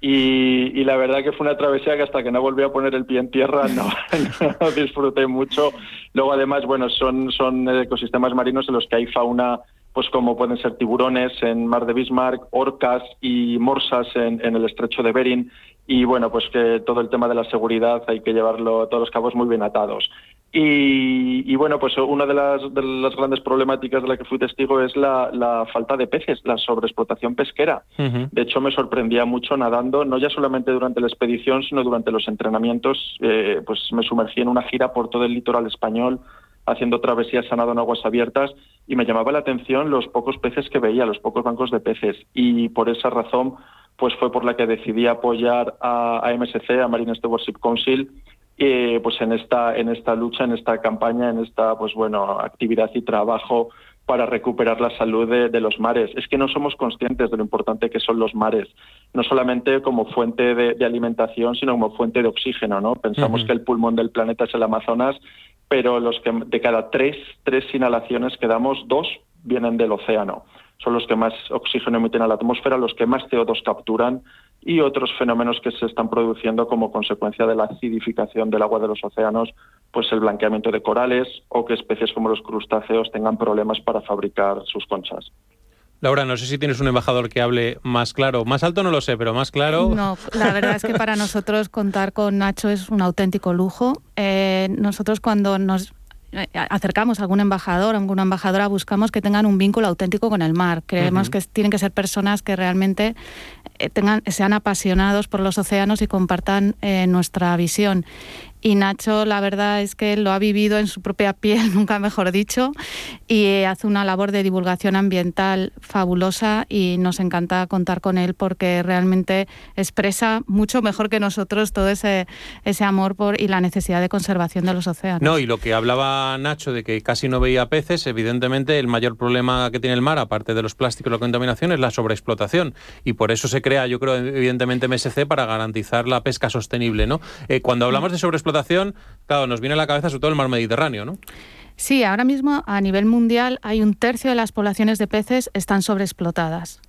y, la verdad que fue una travesía que hasta que no volví a poner el pie en tierra no, no disfruté mucho. Luego además, bueno, son, son ecosistemas marinos en los que hay fauna pues como pueden ser tiburones en Mar de Bismarck, orcas y morsas en, el estrecho de Bering y bueno, pues que todo el tema de la seguridad hay que llevarlo todos los cabos muy bien atados. Y, bueno, pues una de las, grandes problemáticas de la que fui testigo es la, falta de peces, la sobreexplotación pesquera. De hecho, me sorprendía mucho nadando, no ya solamente durante la expedición, sino durante los entrenamientos. Eh, pues me sumergí en una gira por todo el litoral español, haciendo travesías sanado en aguas abiertas y me llamaba la atención los pocos peces que veía, los pocos bancos de peces y por esa razón pues fue por la que decidí apoyar a, MSC, a Marine Stewardship Council, eh, pues en esta en esta lucha, en esta campaña, en esta pues bueno actividad y trabajo para recuperar la salud de, los mares. Es que no somos conscientes de lo importante que son los mares, no solamente como fuente de, alimentación, sino como fuente de oxígeno. ¿no? Pensamos que el pulmón del planeta es el Amazonas pero los que de cada tres, tres inhalaciones que damos, dos vienen del océano. Son los que más oxígeno emiten a la atmósfera, los que más CO2 capturan y otros fenómenos que se están produciendo como consecuencia de la acidificación del agua de los océanos, pues el blanqueamiento de corales o que especies como los crustáceos tengan problemas para fabricar sus conchas. Laura, no sé si tienes un embajador que hable más claro. Más alto no lo sé, pero más claro. No, la verdad es que para nosotros contar con Nacho es un auténtico lujo. Eh, nosotros cuando nos eh, acercamos a algún embajador, a alguna embajadora, buscamos que tengan un vínculo auténtico con el mar. Creemos que tienen que ser personas que realmente eh, tengan, sean apasionados por los océanos y compartan nuestra visión. Y Nacho, la verdad es que lo ha vivido en su propia piel, nunca mejor dicho, y hace una labor de divulgación ambiental fabulosa y nos encanta contar con él porque realmente expresa mucho mejor que nosotros todo ese, ese amor por, y la necesidad de conservación de los océanos. No, y lo que hablaba Nacho de que casi no veía peces, evidentemente el mayor problema que tiene el mar, aparte de los plásticos y la contaminación, es la sobreexplotación. Y por eso se crea, yo creo, evidentemente MSC para garantizar la pesca sostenible. ¿no? Eh, cuando hablamos de sobreexplotación, claro, nos viene a la cabeza sobre todo el mar Mediterráneo, ¿no? Sí, ahora mismo a nivel mundial hay un tercio de las poblaciones de peces están sobreexplotadas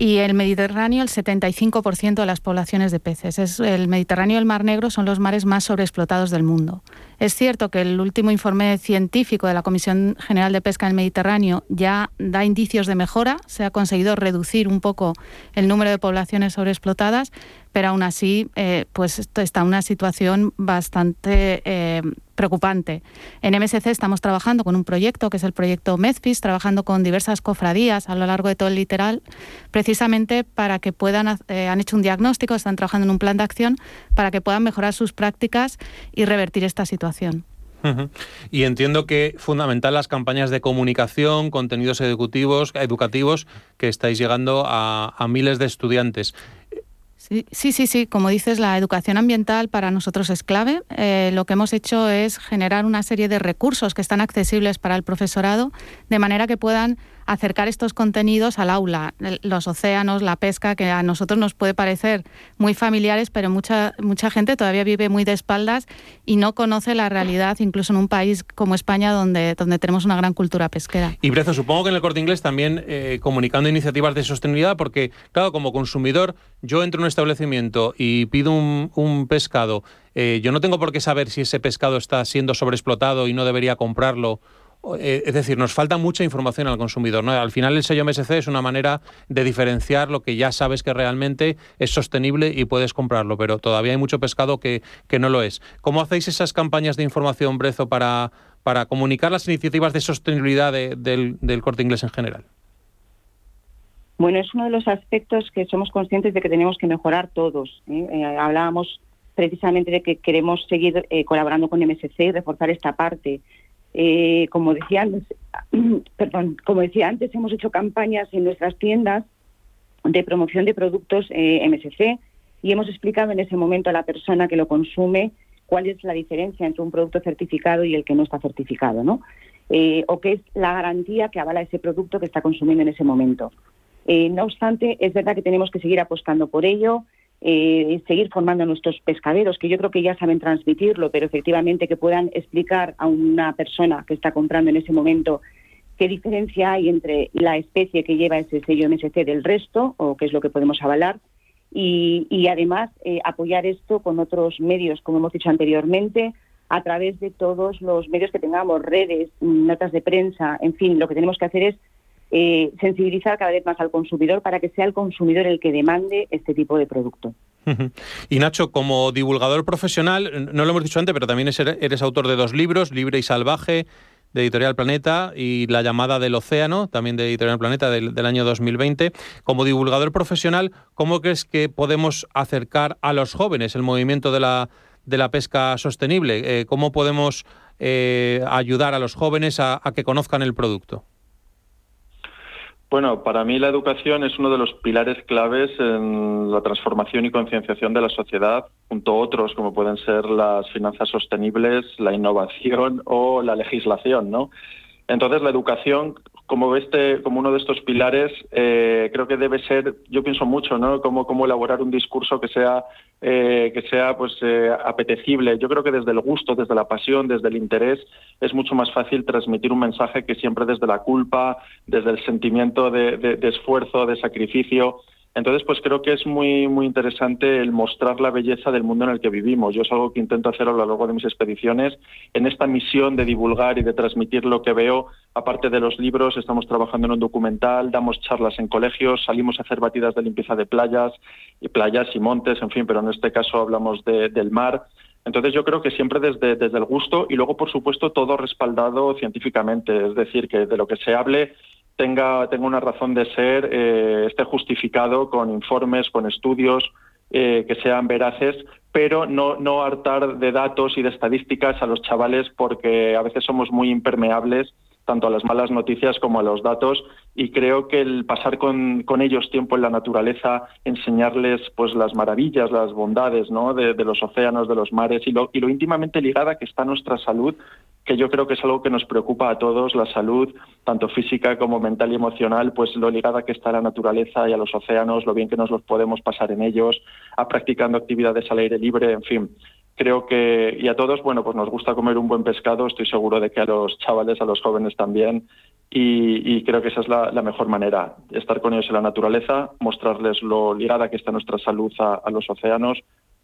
y el Mediterráneo el 75% de las poblaciones de peces. Es, el Mediterráneo y el Mar Negro son los mares más sobreexplotados del mundo. Es cierto que el último informe científico de la Comisión General de Pesca en el Mediterráneo ya da indicios de mejora, se ha conseguido reducir un poco el número de poblaciones sobreexplotadas, pero aún así eh, pues está una situación bastante eh, preocupante. En MSC estamos trabajando con un proyecto que es el proyecto MEZPIS, trabajando con diversas cofradías a lo largo de todo el literal, precisamente para que puedan, eh, han hecho un diagnóstico, están trabajando en un plan de acción para que puedan mejorar sus prácticas y revertir esta situación. Y entiendo que fundamental las campañas de comunicación, contenidos educativos, educativos que estáis llegando a, a miles de estudiantes. Sí, sí, sí, como dices, la educación ambiental para nosotros es clave. Eh, lo que hemos hecho es generar una serie de recursos que están accesibles para el profesorado, de manera que puedan acercar estos contenidos al aula, los océanos, la pesca, que a nosotros nos puede parecer muy familiares, pero mucha, mucha gente todavía vive muy de espaldas y no conoce la realidad, incluso en un país como España, donde, donde tenemos una gran cultura pesquera. Y Brezo, supongo que en el corte inglés también eh, comunicando iniciativas de sostenibilidad, porque, claro, como consumidor, yo entro en un establecimiento y pido un, pescado, eh, yo no tengo por qué saber si ese pescado está siendo sobreexplotado y no debería comprarlo es decir, nos falta mucha información al consumidor. ¿no? Al final el sello MSC es una manera de diferenciar lo que ya sabes que realmente es sostenible y puedes comprarlo, pero todavía hay mucho pescado que, que no lo es. ¿Cómo hacéis esas campañas de información, Brezo, para, para comunicar las iniciativas de sostenibilidad del, corte inglés en general? Bueno, es uno de los aspectos que somos conscientes de que tenemos que mejorar todos. ¿eh? Eh, hablábamos precisamente de que queremos seguir colaborando con MSC y reforzar esta parte. Eh, como decía antes, hemos hecho campañas en nuestras tiendas de promoción de productos eh, MSC y hemos explicado en ese momento a la persona que lo consume cuál es la diferencia entre un producto certificado y el que no está certificado, ¿no? Eh, o qué es la garantía que avala ese producto que está consumiendo en ese momento. no obstante, es verdad que tenemos que seguir apostando por ello. Eh, seguir formando a nuestros pescaderos, que yo creo que ya saben transmitirlo, pero efectivamente que puedan explicar a una persona que está comprando en ese momento qué diferencia hay entre la especie que lleva ese sello MSC del resto, o qué es lo que podemos avalar, y, además eh, apoyar esto con otros medios, como hemos dicho anteriormente, a través de todos los medios que tengamos, redes, notas de prensa, en fin, lo que tenemos que hacer es eh, sensibilizar cada vez más al consumidor para que sea el consumidor el que demande este tipo de producto. Y Nacho, como divulgador profesional, no lo hemos dicho antes, pero también eres autor de dos libros, Libre y Salvaje, de Editorial Planeta, y La llamada del océano, también de Editorial Planeta, del, año 2020. Como divulgador profesional, ¿cómo crees que podemos acercar a los jóvenes el movimiento de la, de la pesca sostenible? Eh, ¿Cómo podemos eh, ayudar a los jóvenes a que conozcan el producto? Bueno, para mí la educación es uno de los pilares claves en la transformación y concienciación de la sociedad, junto a otros como pueden ser las finanzas sostenibles, la innovación o la legislación, ¿no? Entonces, la educación, como este, como uno de estos pilares, eh, creo que debe ser, yo pienso mucho, ¿no? Cómo, cómo elaborar un discurso que sea, eh, que sea, pues, eh, apetecible. Yo creo que desde el gusto, desde la pasión, desde el interés, es mucho más fácil transmitir un mensaje que siempre desde la culpa, desde el sentimiento de, de esfuerzo, de sacrificio. Entonces, pues creo que es muy, muy interesante el mostrar la belleza del mundo en el que vivimos. Yo es algo que intento hacer a lo largo de mis expediciones. En esta misión de divulgar y de transmitir lo que veo, aparte de los libros, estamos trabajando en un documental, damos charlas en colegios, salimos a hacer batidas de limpieza de playas y playas y montes, en fin, pero en este caso hablamos del mar. Entonces yo creo que siempre desde, desde el gusto y luego, por supuesto, todo respaldado científicamente, es decir, que de lo que se hable tenga, tenga una razón de ser, eh, esté justificado con informes, con estudios eh, que sean veraces, pero no, no hartar de datos y de estadísticas a los chavales porque a veces somos muy impermeables tanto a las malas noticias como a los datos y creo que el pasar con, con ellos tiempo en la naturaleza, enseñarles pues las maravillas, las bondades ¿no? de, los océanos, de los mares y lo, y lo íntimamente ligada que está nuestra salud que yo creo que es algo que nos preocupa a todos, la salud, tanto física como mental y emocional, pues lo ligada que está a la naturaleza y a los océanos, lo bien que nos los podemos pasar en ellos, a practicando actividades al aire libre, en fin. Creo que, y a todos, bueno, pues nos gusta comer un buen pescado, estoy seguro de que a los chavales, a los jóvenes también, y, creo que esa es la, mejor manera, estar con ellos en la naturaleza, mostrarles lo ligada que está nuestra salud a, a los océanos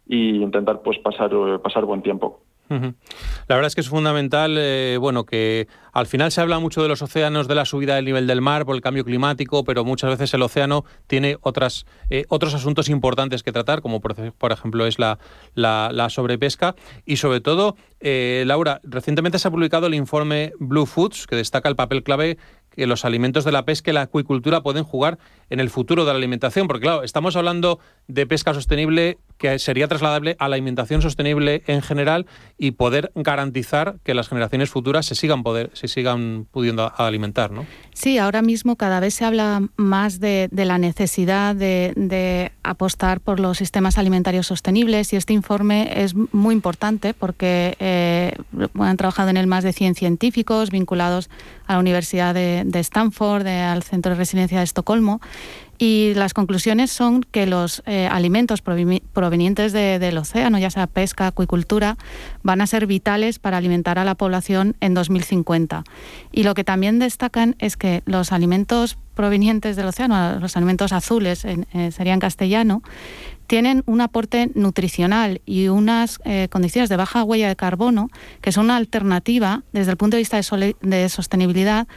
y intentar pues pasar, pasar buen tiempo. La verdad es que es fundamental, eh, bueno, que al final se habla mucho de los océanos, de la subida del nivel del mar por el cambio climático, pero muchas veces el océano tiene otras, eh, otros asuntos importantes que tratar, como por, ejemplo es la, la, sobrepesca. Y sobre todo, eh, Laura, recientemente se ha publicado el informe Blue Foods, que destaca el papel clave que los alimentos de la pesca y la acuicultura pueden jugar en el futuro de la alimentación, porque claro, estamos hablando de pesca sostenible que sería trasladable a la alimentación sostenible en general y poder garantizar que las generaciones futuras se sigan poder se sigan pudiendo alimentar, ¿no? Sí, ahora mismo cada vez se habla más de, la necesidad de, apostar por los sistemas alimentarios sostenibles y este informe es muy importante porque eh, han trabajado en él más de 100 científicos vinculados a la Universidad de, de Stanford, al Centro de Residencia de Estocolmo y las conclusiones son que los eh, alimentos provenientes del océano, ya sea pesca, acuicultura, van a ser vitales para alimentar a la población en 2050. Y lo que también destacan es que los alimentos provenientes del océano, los alimentos azules eh, sería en castellano, tienen un aporte nutricional y unas eh, condiciones de baja huella de carbono que son una alternativa desde el punto de vista de, sostenibilidad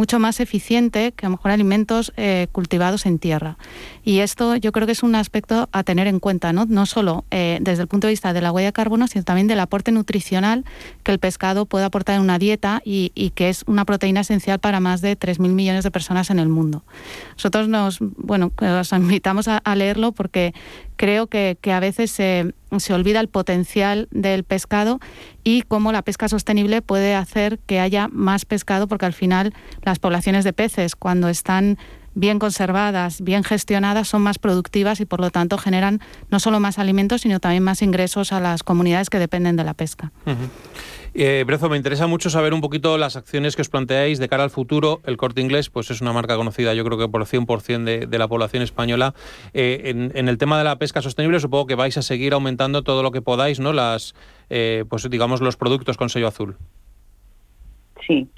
mucho más eficiente que a lo mejor alimentos eh, cultivados en tierra. Y esto yo creo que es un aspecto a tener en cuenta, no, no solo eh, desde el punto de vista de la huella de carbono, sino también del aporte nutricional que el pescado puede aportar en una dieta y, y que es una proteína esencial para más de 3.000 millones de personas en el mundo. Nosotros nos, bueno, os invitamos a, a leerlo porque creo que, a veces se, olvida el potencial del pescado y cómo la pesca sostenible puede hacer que haya más pescado, porque al final las poblaciones de peces, cuando están bien conservadas, bien gestionadas, son más productivas y por lo tanto generan no solo más alimentos, sino también más ingresos a las comunidades que dependen de la pesca. Eh, Brezo, me interesa mucho saber un poquito las acciones que os planteáis de cara al futuro. El Corte Inglés pues es una marca conocida, yo creo que por 100% de, de la población española. Eh, en, el tema de la pesca sostenible, supongo que vais a seguir aumentando todo lo que podáis, ¿no? Las, eh, pues digamos, los productos con sello azul. Sí.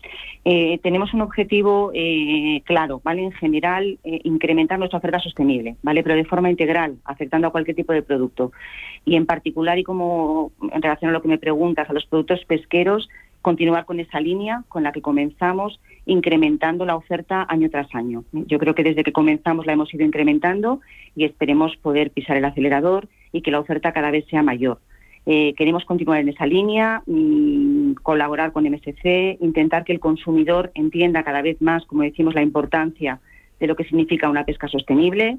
Eh, tenemos un objetivo eh, claro, ¿vale? En general, eh, incrementar nuestra oferta sostenible, ¿vale? Pero de forma integral, afectando a cualquier tipo de producto. Y en particular, y como en relación a lo que me preguntas, a los productos pesqueros, continuar con esa línea con la que comenzamos, incrementando la oferta año tras año. Yo creo que desde que comenzamos la hemos ido incrementando y esperemos poder pisar el acelerador y que la oferta cada vez sea mayor. Eh, queremos continuar en esa línea, mm, colaborar con MSC, intentar que el consumidor entienda cada vez más, como decimos, la importancia de lo que significa una pesca sostenible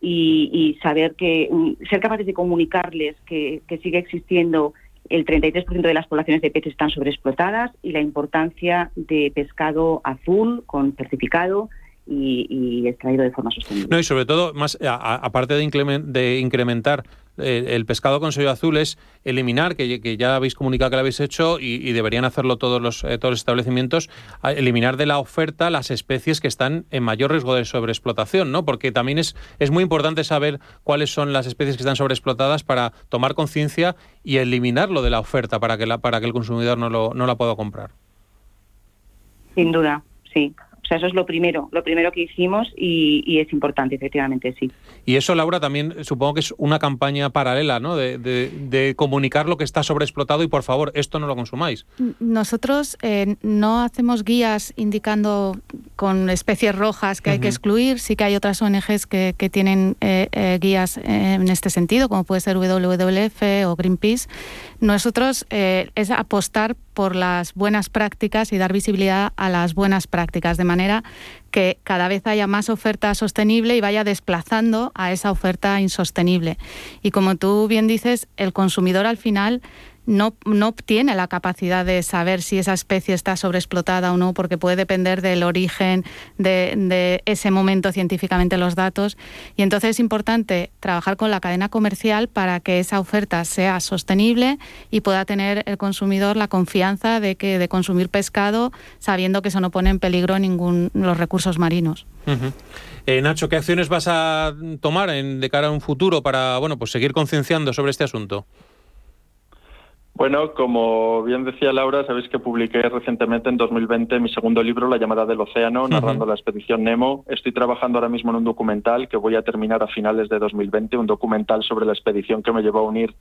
y, saber que mm, ser capaces de comunicarles que, sigue existiendo el 33% de las poblaciones de peces están sobreexplotadas y la importancia de pescado azul con certificado y, extraído de forma sostenible. No, y sobre todo, más aparte de, incrementar eh, el pescado con sello azul es eliminar, que, ya habéis comunicado que lo habéis hecho y, deberían hacerlo todos los, eh, todos los establecimientos, eliminar de la oferta las especies que están en mayor riesgo de sobreexplotación, ¿no? Porque también es, es muy importante saber cuáles son las especies que están sobreexplotadas para tomar conciencia y eliminarlo de la oferta para que, la, para que el consumidor no, lo, no la pueda comprar. Sin duda, sí. O sea, eso es lo primero, lo primero que hicimos y, es importante, efectivamente, sí. Y eso, Laura, también supongo que es una campaña paralela, ¿no? De, comunicar lo que está sobreexplotado y, por favor, esto no lo consumáis. Nosotros eh, no hacemos guías indicando con especies rojas que hay que excluir. Sí que hay otras ONGs que, tienen eh, eh, guías en este sentido, como puede ser WWF o Greenpeace. Nosotros es apostar por las buenas prácticas y dar visibilidad a las buenas prácticas, de manera que cada vez haya más oferta sostenible y vaya desplazando a esa oferta insostenible. Y como tú bien dices, el consumidor al final no, no tiene la capacidad de saber si esa especie está sobreexplotada o no, porque puede depender del origen de, ese momento científicamente los datos. Y entonces es importante trabajar con la cadena comercial para que esa oferta sea sostenible y pueda tener el consumidor la confianza de que de consumir pescado sabiendo que eso no pone en peligro ningún los recursos marinos. Eh, Nacho, ¿qué acciones vas a tomar de cara a un futuro para bueno, pues seguir concienciando sobre este asunto? Bueno, como bien decía Laura, sabéis que publiqué recientemente en 2020 mi segundo libro, La llamada del océano, narrando la expedición Nemo. Estoy trabajando ahora mismo en un documental que voy a terminar a finales de 2020, un documental sobre la expedición que me llevó a unir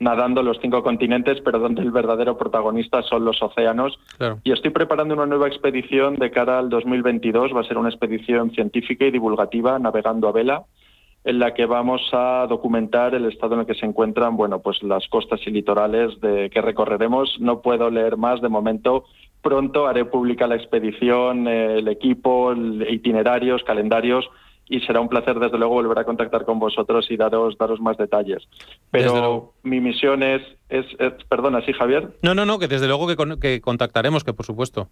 nadando los cinco continentes, pero donde el verdadero protagonista son los océanos. Y estoy preparando una nueva expedición de cara al 2022. Va a ser una expedición científica y divulgativa navegando a vela en la que vamos a documentar el estado en el que se encuentran, bueno, pues las costas y litorales de que recorreremos. No puedo leer más de momento. Pronto haré pública la expedición, el equipo, itinerarios, calendarios y será un placer desde luego volver a contactar con vosotros y daros daros más detalles. Pero mi misión es, es, perdona, sí, Javier. No, no, no, que desde luego que, que contactaremos, que por supuesto.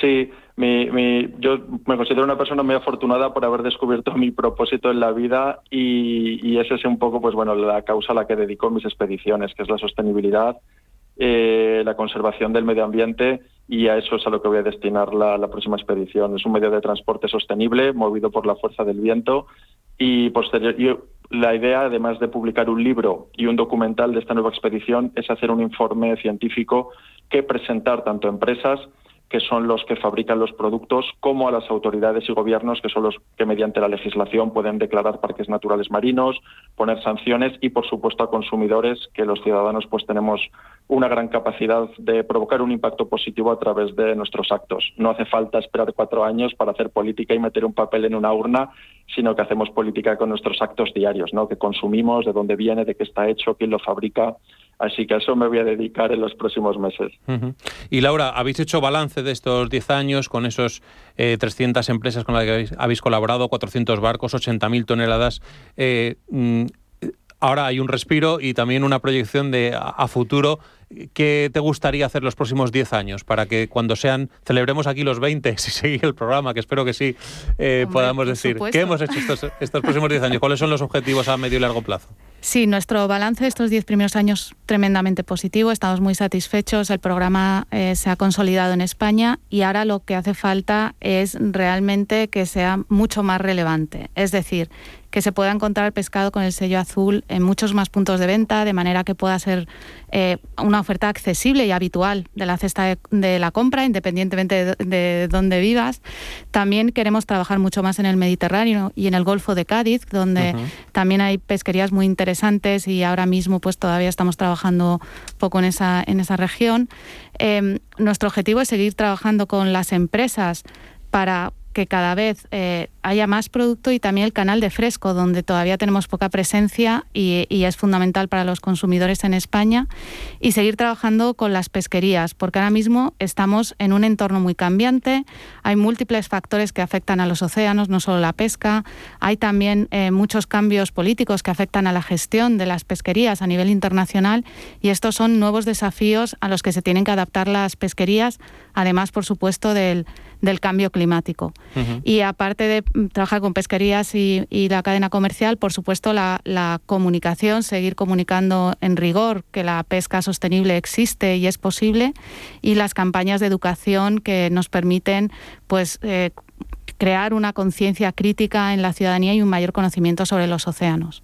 Sí, mi, yo me considero una persona muy afortunada por haber descubierto mi propósito en la vida y, y esa es un poco, pues bueno, la causa a la que dedico mis expediciones, que es la sostenibilidad, eh, la conservación del medio ambiente y a eso es a lo que voy a destinar la, la, próxima expedición. Es un medio de transporte sostenible, movido por la fuerza del viento y posterior. Y la idea, además de publicar un libro y un documental de esta nueva expedición, es hacer un informe científico que presentar tanto a empresas que son los que fabrican los productos, como a las autoridades y gobiernos, que son los que mediante la legislación pueden declarar parques naturales marinos, poner sanciones y, por supuesto, a consumidores, que los ciudadanos pues tenemos una gran capacidad de provocar un impacto positivo a través de nuestros actos. No hace falta esperar cuatro años para hacer política y meter un papel en una urna, sino que hacemos política con nuestros actos diarios, ¿no? que consumimos, de dónde viene, de qué está hecho, quién lo fabrica Así que a eso me voy a dedicar en los próximos meses. Y Laura, habéis hecho balance de estos 10 años con esos 300 eh, empresas con las que habéis, colaborado, 400 barcos, 80.000 toneladas. Eh, mm, ahora hay un respiro y también una proyección de a, futuro. ¿Qué te gustaría hacer los próximos 10 años para que cuando sean, celebremos aquí los 20, si sigue el programa, que espero que sí, eh, podamos decir, ¿qué hemos hecho estos, estos próximos 10 años? ¿Cuáles son los objetivos a medio y largo plazo? Sí, nuestro balance de estos 10 primeros años tremendamente positivo, estamos muy satisfechos, el programa eh, se ha consolidado en España y ahora lo que hace falta es realmente que sea mucho más relevante, es decir, que se pueda encontrar pescado con el sello azul en muchos más puntos de venta, de manera que pueda ser eh, una oferta accesible y habitual de la cesta de, la compra, independientemente de, dónde vivas. También queremos trabajar mucho más en el Mediterráneo y en el Golfo de Cádiz, donde también hay pesquerías muy interesantes y ahora mismo pues todavía estamos trabajando poco en esa, en esa región. Eh, nuestro objetivo es seguir trabajando con las empresas para que cada vez eh, haya más producto y también el canal de fresco, donde todavía tenemos poca presencia y, es fundamental para los consumidores en España, y seguir trabajando con las pesquerías, porque ahora mismo estamos en un entorno muy cambiante, hay múltiples factores que afectan a los océanos, no solo la pesca, hay también eh, muchos cambios políticos que afectan a la gestión de las pesquerías a nivel internacional, y estos son nuevos desafíos a los que se tienen que adaptar las pesquerías, además, por supuesto, del del cambio climático. Y aparte de trabajar con pesquerías y, la cadena comercial, por supuesto, la, comunicación, seguir comunicando en rigor que la pesca sostenible existe y es posible, y las campañas de educación que nos permiten pues, eh, crear una conciencia crítica en la ciudadanía y un mayor conocimiento sobre los océanos.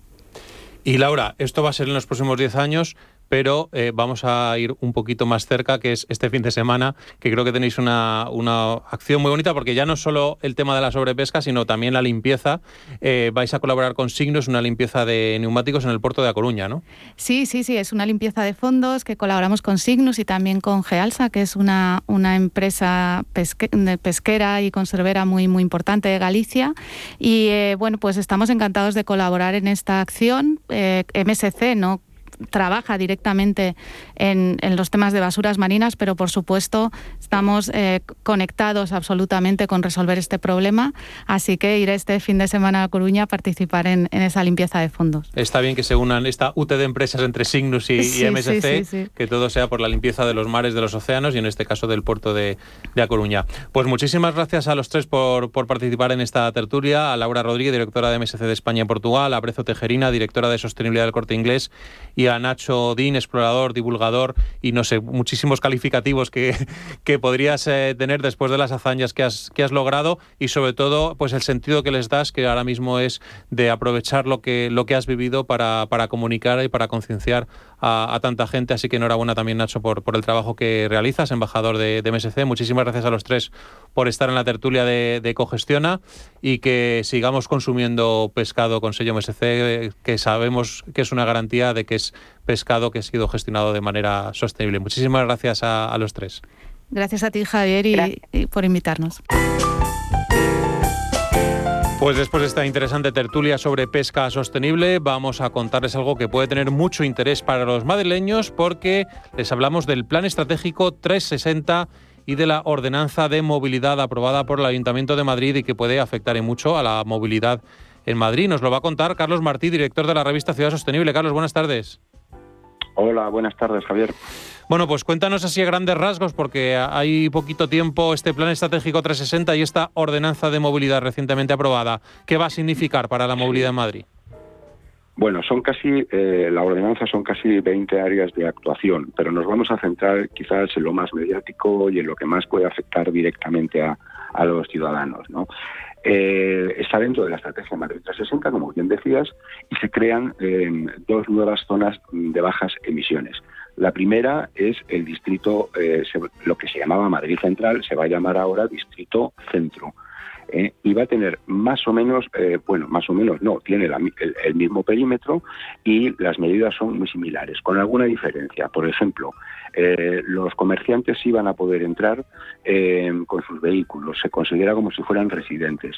Y Laura, esto va a ser en los próximos 10 años pero eh, vamos a ir un poquito más cerca, que es este fin de semana, que creo que tenéis una, una acción muy bonita, porque ya no solo el tema de la sobrepesca, sino también la limpieza. Eh, vais a colaborar con Signos, una limpieza de neumáticos en el puerto de A Coruña, ¿no? Sí, sí, sí, es una limpieza de fondos que colaboramos con Signos y también con Gealsa, que es una, una empresa pesquera y conservera muy, muy importante de Galicia. Y eh, bueno, pues estamos encantados de colaborar en esta acción. MSC no trabaja directamente en, los temas de basuras marinas, pero por supuesto estamos eh, conectados absolutamente con resolver este problema, así que iré este fin de semana a Coruña a participar en, esa limpieza de fondos. Está bien que se unan esta UT de empresas entre Signus y, MSC, que todo sea por la limpieza de los mares, de los océanos y en este caso del puerto de, de A Coruña. Pues muchísimas gracias a los tres por, por participar en esta tertulia, a Laura Rodríguez, directora de MSC de España y Portugal, a Brezo Tejerina, directora de Sostenibilidad del Corte Inglés. Y a Nacho Dean, explorador, divulgador y no sé, muchísimos calificativos que, que podrías eh, tener después de las hazañas que has, que has logrado y sobre todo pues el sentido que les das que ahora mismo es de aprovechar lo que, lo que has vivido para, para comunicar y para concienciar a, tanta gente. Así que enhorabuena también Nacho por, por el trabajo que realizas, embajador de, de, MSC. Muchísimas gracias a los tres por estar en la tertulia de, de Cogestiona y que sigamos consumiendo pescado con sello MSC, que sabemos que es una garantía de que es pescado que ha sido gestionado de manera sostenible. Muchísimas gracias a, los tres. Gracias a ti, Javier, y, por invitarnos. Pues después de esta interesante tertulia sobre pesca sostenible, vamos a contarles algo que puede tener mucho interés para los madrileños porque les hablamos del Plan Estratégico 360 y de la Ordenanza de Movilidad aprobada por el Ayuntamiento de Madrid y que puede afectar en mucho a la movilidad en Madrid. Nos lo va a contar Carlos Martí, director de la revista Ciudad Sostenible. Carlos, buenas tardes. Hola, buenas tardes, Javier. Bueno, pues cuéntanos así a grandes rasgos, porque hay poquito tiempo este Plan Estratégico 360 y esta ordenanza de movilidad recientemente aprobada. ¿Qué va a significar para la movilidad en Madrid? Bueno, son casi, eh, la ordenanza son casi 20 áreas de actuación, pero nos vamos a centrar quizás en lo más mediático y en lo que más puede afectar directamente a, a los ciudadanos. ¿no? Eh, está dentro de la estrategia Madrid 360, como bien decías, y se crean em, dos nuevas zonas de bajas emisiones. La primera es el distrito, eh, lo que se llamaba Madrid Central, se va a llamar ahora Distrito Centro. ¿Eh? y va a tener más o menos, eh, bueno, más o menos no, tiene el, mismo perímetro y las medidas son muy similares, con alguna diferencia. Por ejemplo, eh, los comerciantes sí van a poder entrar con sus vehículos, se considera como si fueran residentes.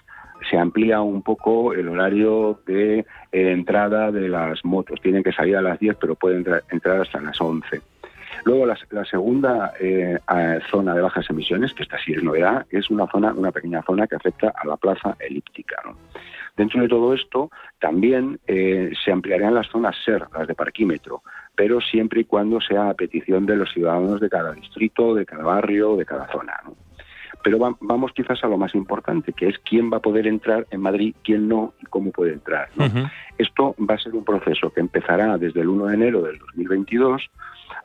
Se amplía un poco el horario de entrada de las motos. Tienen que salir a las 10, pero pueden entrar hasta las 11. Luego la, segunda eh, zona de bajas emisiones, que esta sí es novedad, es una zona, una pequeña zona que afecta a la plaza elíptica. Dentro de todo esto también eh, se ampliarían las zonas SER, las de parquímetro, pero siempre y cuando sea a petición de los ciudadanos de cada distrito, de cada barrio, de cada zona. Pero vamos quizás a lo más importante, que es quién va a poder entrar en Madrid, quién no y cómo puede entrar. Esto va a ser un proceso que empezará desde el 1 de enero del 2022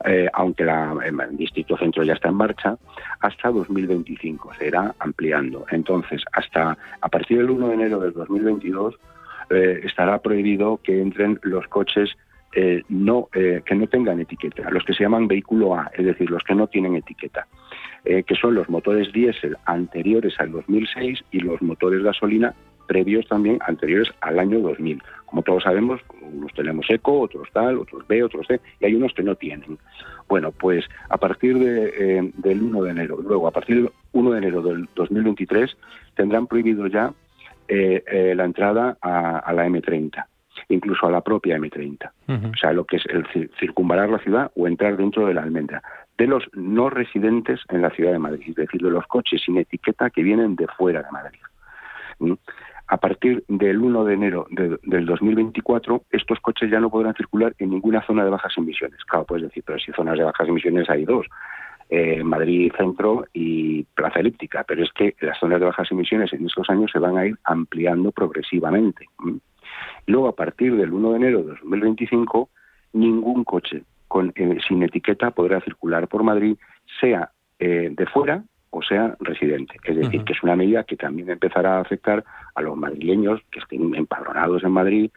eh, aunque la, el Distrito Centro ya está en marcha, hasta 2025, se irá ampliando. Entonces, hasta a partir del 1 de enero del 2022 eh, estará prohibido que entren los coches eh, no, que no tengan etiqueta, los que se llaman vehículo A, es decir, los que no tienen etiqueta. Que son los motores diésel anteriores al 2006 y los motores gasolina previos también anteriores al año 2000. Como todos sabemos, unos tenemos eco, otros tal, otros B, otros C, y hay unos que no tienen. Bueno, pues a partir eh, del 1 de enero, luego a partir del 1 de enero del 2023, tendrán prohibido ya eh, eh, la entrada a, la M30 incluso a la propia M30. O sea, lo que es el circunvalar la ciudad o entrar dentro de la almendra. De los no residentes en la ciudad de Madrid, es decir, de los coches sin etiqueta que vienen de fuera de Madrid. ¿Mm? a partir del 1 de enero del 2024, estos coches ya no podrán circular en ninguna zona de bajas emisiones. Claro, puedes decir, pero si zonas de bajas emisiones hay dos, eh, Madrid Centro y Plaza Elíptica, pero es que las zonas de bajas emisiones en estos años se van a ir ampliando progresivamente. Y luego, a partir del 1 de enero de 2025, ningún coche con, eh, sin etiqueta podrá circular por Madrid, sea eh, de fuera o sea residente. Es decir, que es una medida que también empezará a afectar a los madrileños que estén empadronados en Madrid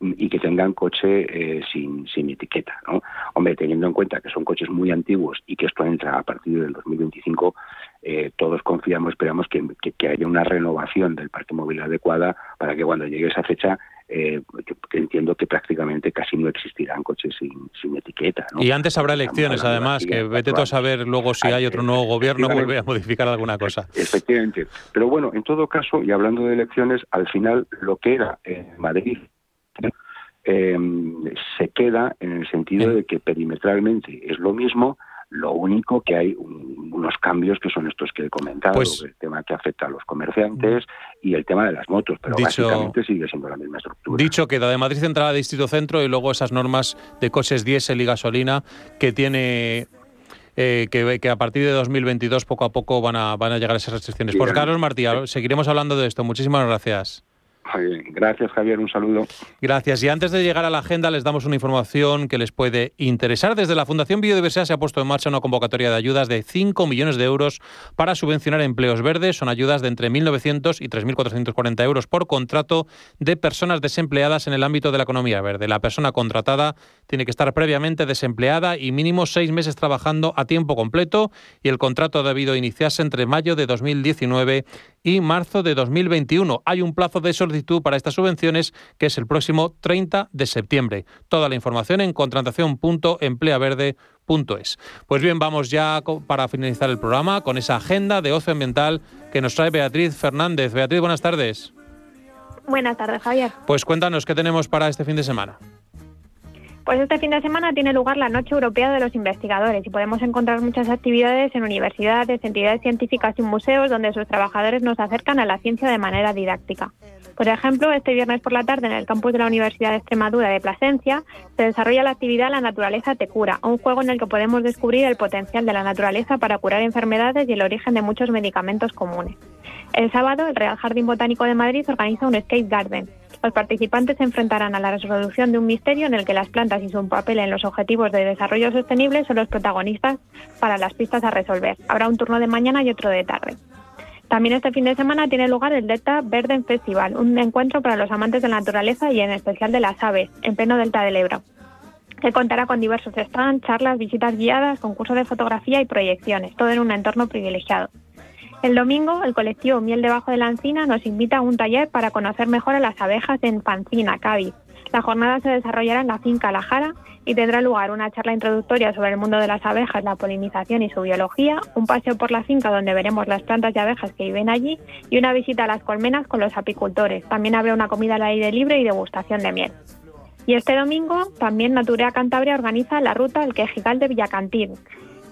y que tengan coche eh, sin, sin etiqueta. ¿no? Hombre, teniendo en cuenta que son coches muy antiguos y que esto entra a partir del 2025, eh, todos confiamos, esperamos que, que, haya una renovación del parque móvil adecuada para que cuando llegue esa fecha eh, que, entiendo que prácticamente casi no existirán coches sin, sin etiqueta. Y antes habrá elecciones, además, que vete tú a saber luego si hay otro nuevo gobierno, vuelve a modificar alguna cosa. Efectivamente. Pero bueno, en todo caso, y hablando de elecciones, al final lo que era en Madrid eh, se queda en el sentido de que perimetralmente es lo mismo, lo único que hay unos cambios que son estos que he comentado, pues el tema que afecta a los comerciantes y el tema de las motos, pero básicamente sigue siendo la misma estructura. Dicho queda de Madrid Central a Distrito Centro y luego esas normas de coches diésel y gasolina que tiene eh, que, que, a partir de 2022 poco a poco van a, van a llegar esas restricciones. Por Carlos Martí, seguiremos hablando de esto. Muchísimas gracias. Gracias, Javier. Un saludo. Gracias. Y antes de llegar a la agenda, les damos una información que les puede interesar. Desde la Fundación Biodiversidad se ha puesto en marcha una convocatoria de ayudas de 5 millones de euros para subvencionar empleos verdes. Son ayudas de entre 1.900 y 3.440 euros por contrato de personas desempleadas en el ámbito de la economía verde. La persona contratada tiene que estar previamente desempleada y mínimo seis meses trabajando a tiempo completo y el contrato ha debido iniciarse entre mayo de 2019 y marzo de 2021. Hay un plazo de solicitud para estas subvenciones que es el próximo 30 de septiembre. Toda la información en contratación.empleaverde.es. Pues bien, vamos ya para finalizar el programa con esa agenda de ocio ambiental que nos trae Beatriz Fernández. Beatriz, buenas tardes. Buenas tardes, Javier. Pues cuéntanos qué tenemos para este fin de semana. Pues este fin de semana tiene lugar la Noche Europea de los Investigadores y podemos encontrar muchas actividades en universidades, entidades científicas y museos donde sus trabajadores nos acercan a la ciencia de manera didáctica. Por ejemplo, este viernes por la tarde en el campus de la Universidad de Extremadura de Plasencia se desarrolla la actividad La naturaleza te cura, un juego en el que podemos descubrir el potencial de la naturaleza para curar enfermedades y el origen de muchos medicamentos comunes. El sábado, el Real Jardín Botánico de Madrid organiza un Skate Garden, los participantes se enfrentarán a la resolución de un misterio en el que las plantas y su papel en los objetivos de desarrollo sostenible son los protagonistas para las pistas a resolver. Habrá un turno de mañana y otro de tarde. También este fin de semana tiene lugar el Delta Verde Festival, un encuentro para los amantes de la naturaleza y en especial de las aves, en pleno Delta del Ebro, que contará con diversos stands, charlas, visitas guiadas, concursos de fotografía y proyecciones, todo en un entorno privilegiado. El domingo, el colectivo Miel debajo de la Encina nos invita a un taller para conocer mejor a las abejas en Pancina, Cádiz. La jornada se desarrollará en la finca La Jara y tendrá lugar una charla introductoria sobre el mundo de las abejas, la polinización y su biología, un paseo por la finca donde veremos las plantas y abejas que viven allí y una visita a las colmenas con los apicultores. También habrá una comida al aire libre y degustación de miel. Y este domingo también Naturea Cantabria organiza la ruta El Quejigal de Villacantín,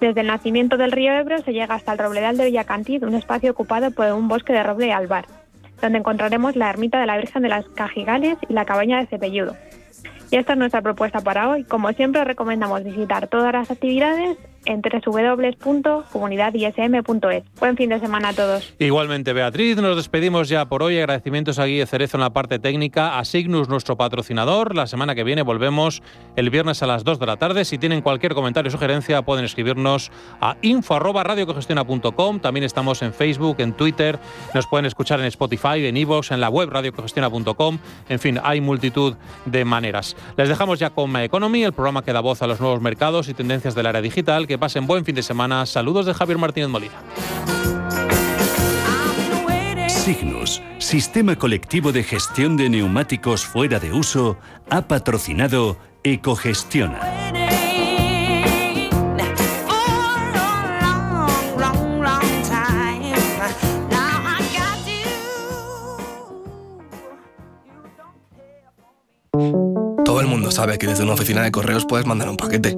desde el nacimiento del río Ebro se llega hasta el Robledal de Villacantid, un espacio ocupado por un bosque de roble y albar, donde encontraremos la ermita de la Virgen de las Cajigales y la cabaña de Cepelludo. Y esta es nuestra propuesta para hoy. Como siempre, recomendamos visitar todas las actividades en www.comunidadism.es. Buen fin de semana a todos. Igualmente, Beatriz, nos despedimos ya por hoy. Agradecimientos a Guille Cerezo en la parte técnica, a Signus, nuestro patrocinador. La semana que viene volvemos el viernes a las 2 de la tarde. Si tienen cualquier comentario o sugerencia, pueden escribirnos a info.radiocogestiona.com. También estamos en Facebook, en Twitter. Nos pueden escuchar en Spotify, en iVoox, en la web radiocogestiona.com. En fin, hay multitud de maneras. Les dejamos ya con My Economy, el programa que da voz a los nuevos mercados y tendencias del área digital que pasen buen fin de semana. Saludos de Javier Martínez Molina. Signos, Sistema Colectivo de Gestión de Neumáticos Fuera de Uso, ha patrocinado Ecogestiona. Todo el mundo sabe que desde una oficina de correos puedes mandar un paquete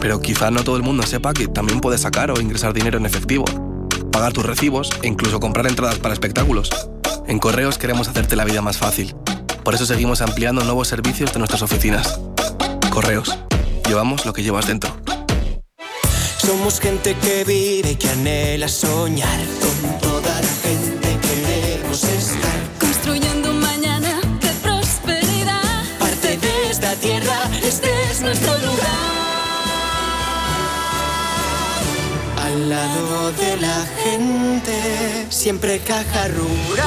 pero quizá no todo el mundo sepa que también puedes sacar o ingresar dinero en efectivo, pagar tus recibos e incluso comprar entradas para espectáculos. En Correos queremos hacerte la vida más fácil. Por eso seguimos ampliando nuevos servicios de nuestras oficinas. Correos. Llevamos lo que llevas dentro. Somos gente que vive y que anhela soñar. Con toda la gente queremos estar. Construyendo un mañana de prosperidad. Parte de esta tierra, este es nuestro lugar. Al lado de la gente, siempre caja rural.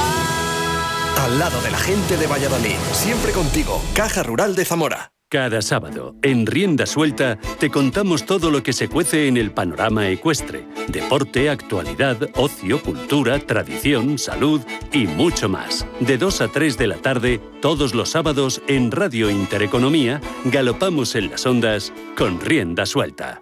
al lado de la gente de Valladolid. Siempre contigo, Caja Rural de Zamora. Cada sábado, en Rienda Suelta, te contamos todo lo que se cuece en el panorama ecuestre. Deporte, actualidad, ocio, cultura, tradición, salud y mucho más. De 2 a 3 de la tarde, todos los sábados, en Radio Intereconomía, galopamos en las ondas con Rienda Suelta.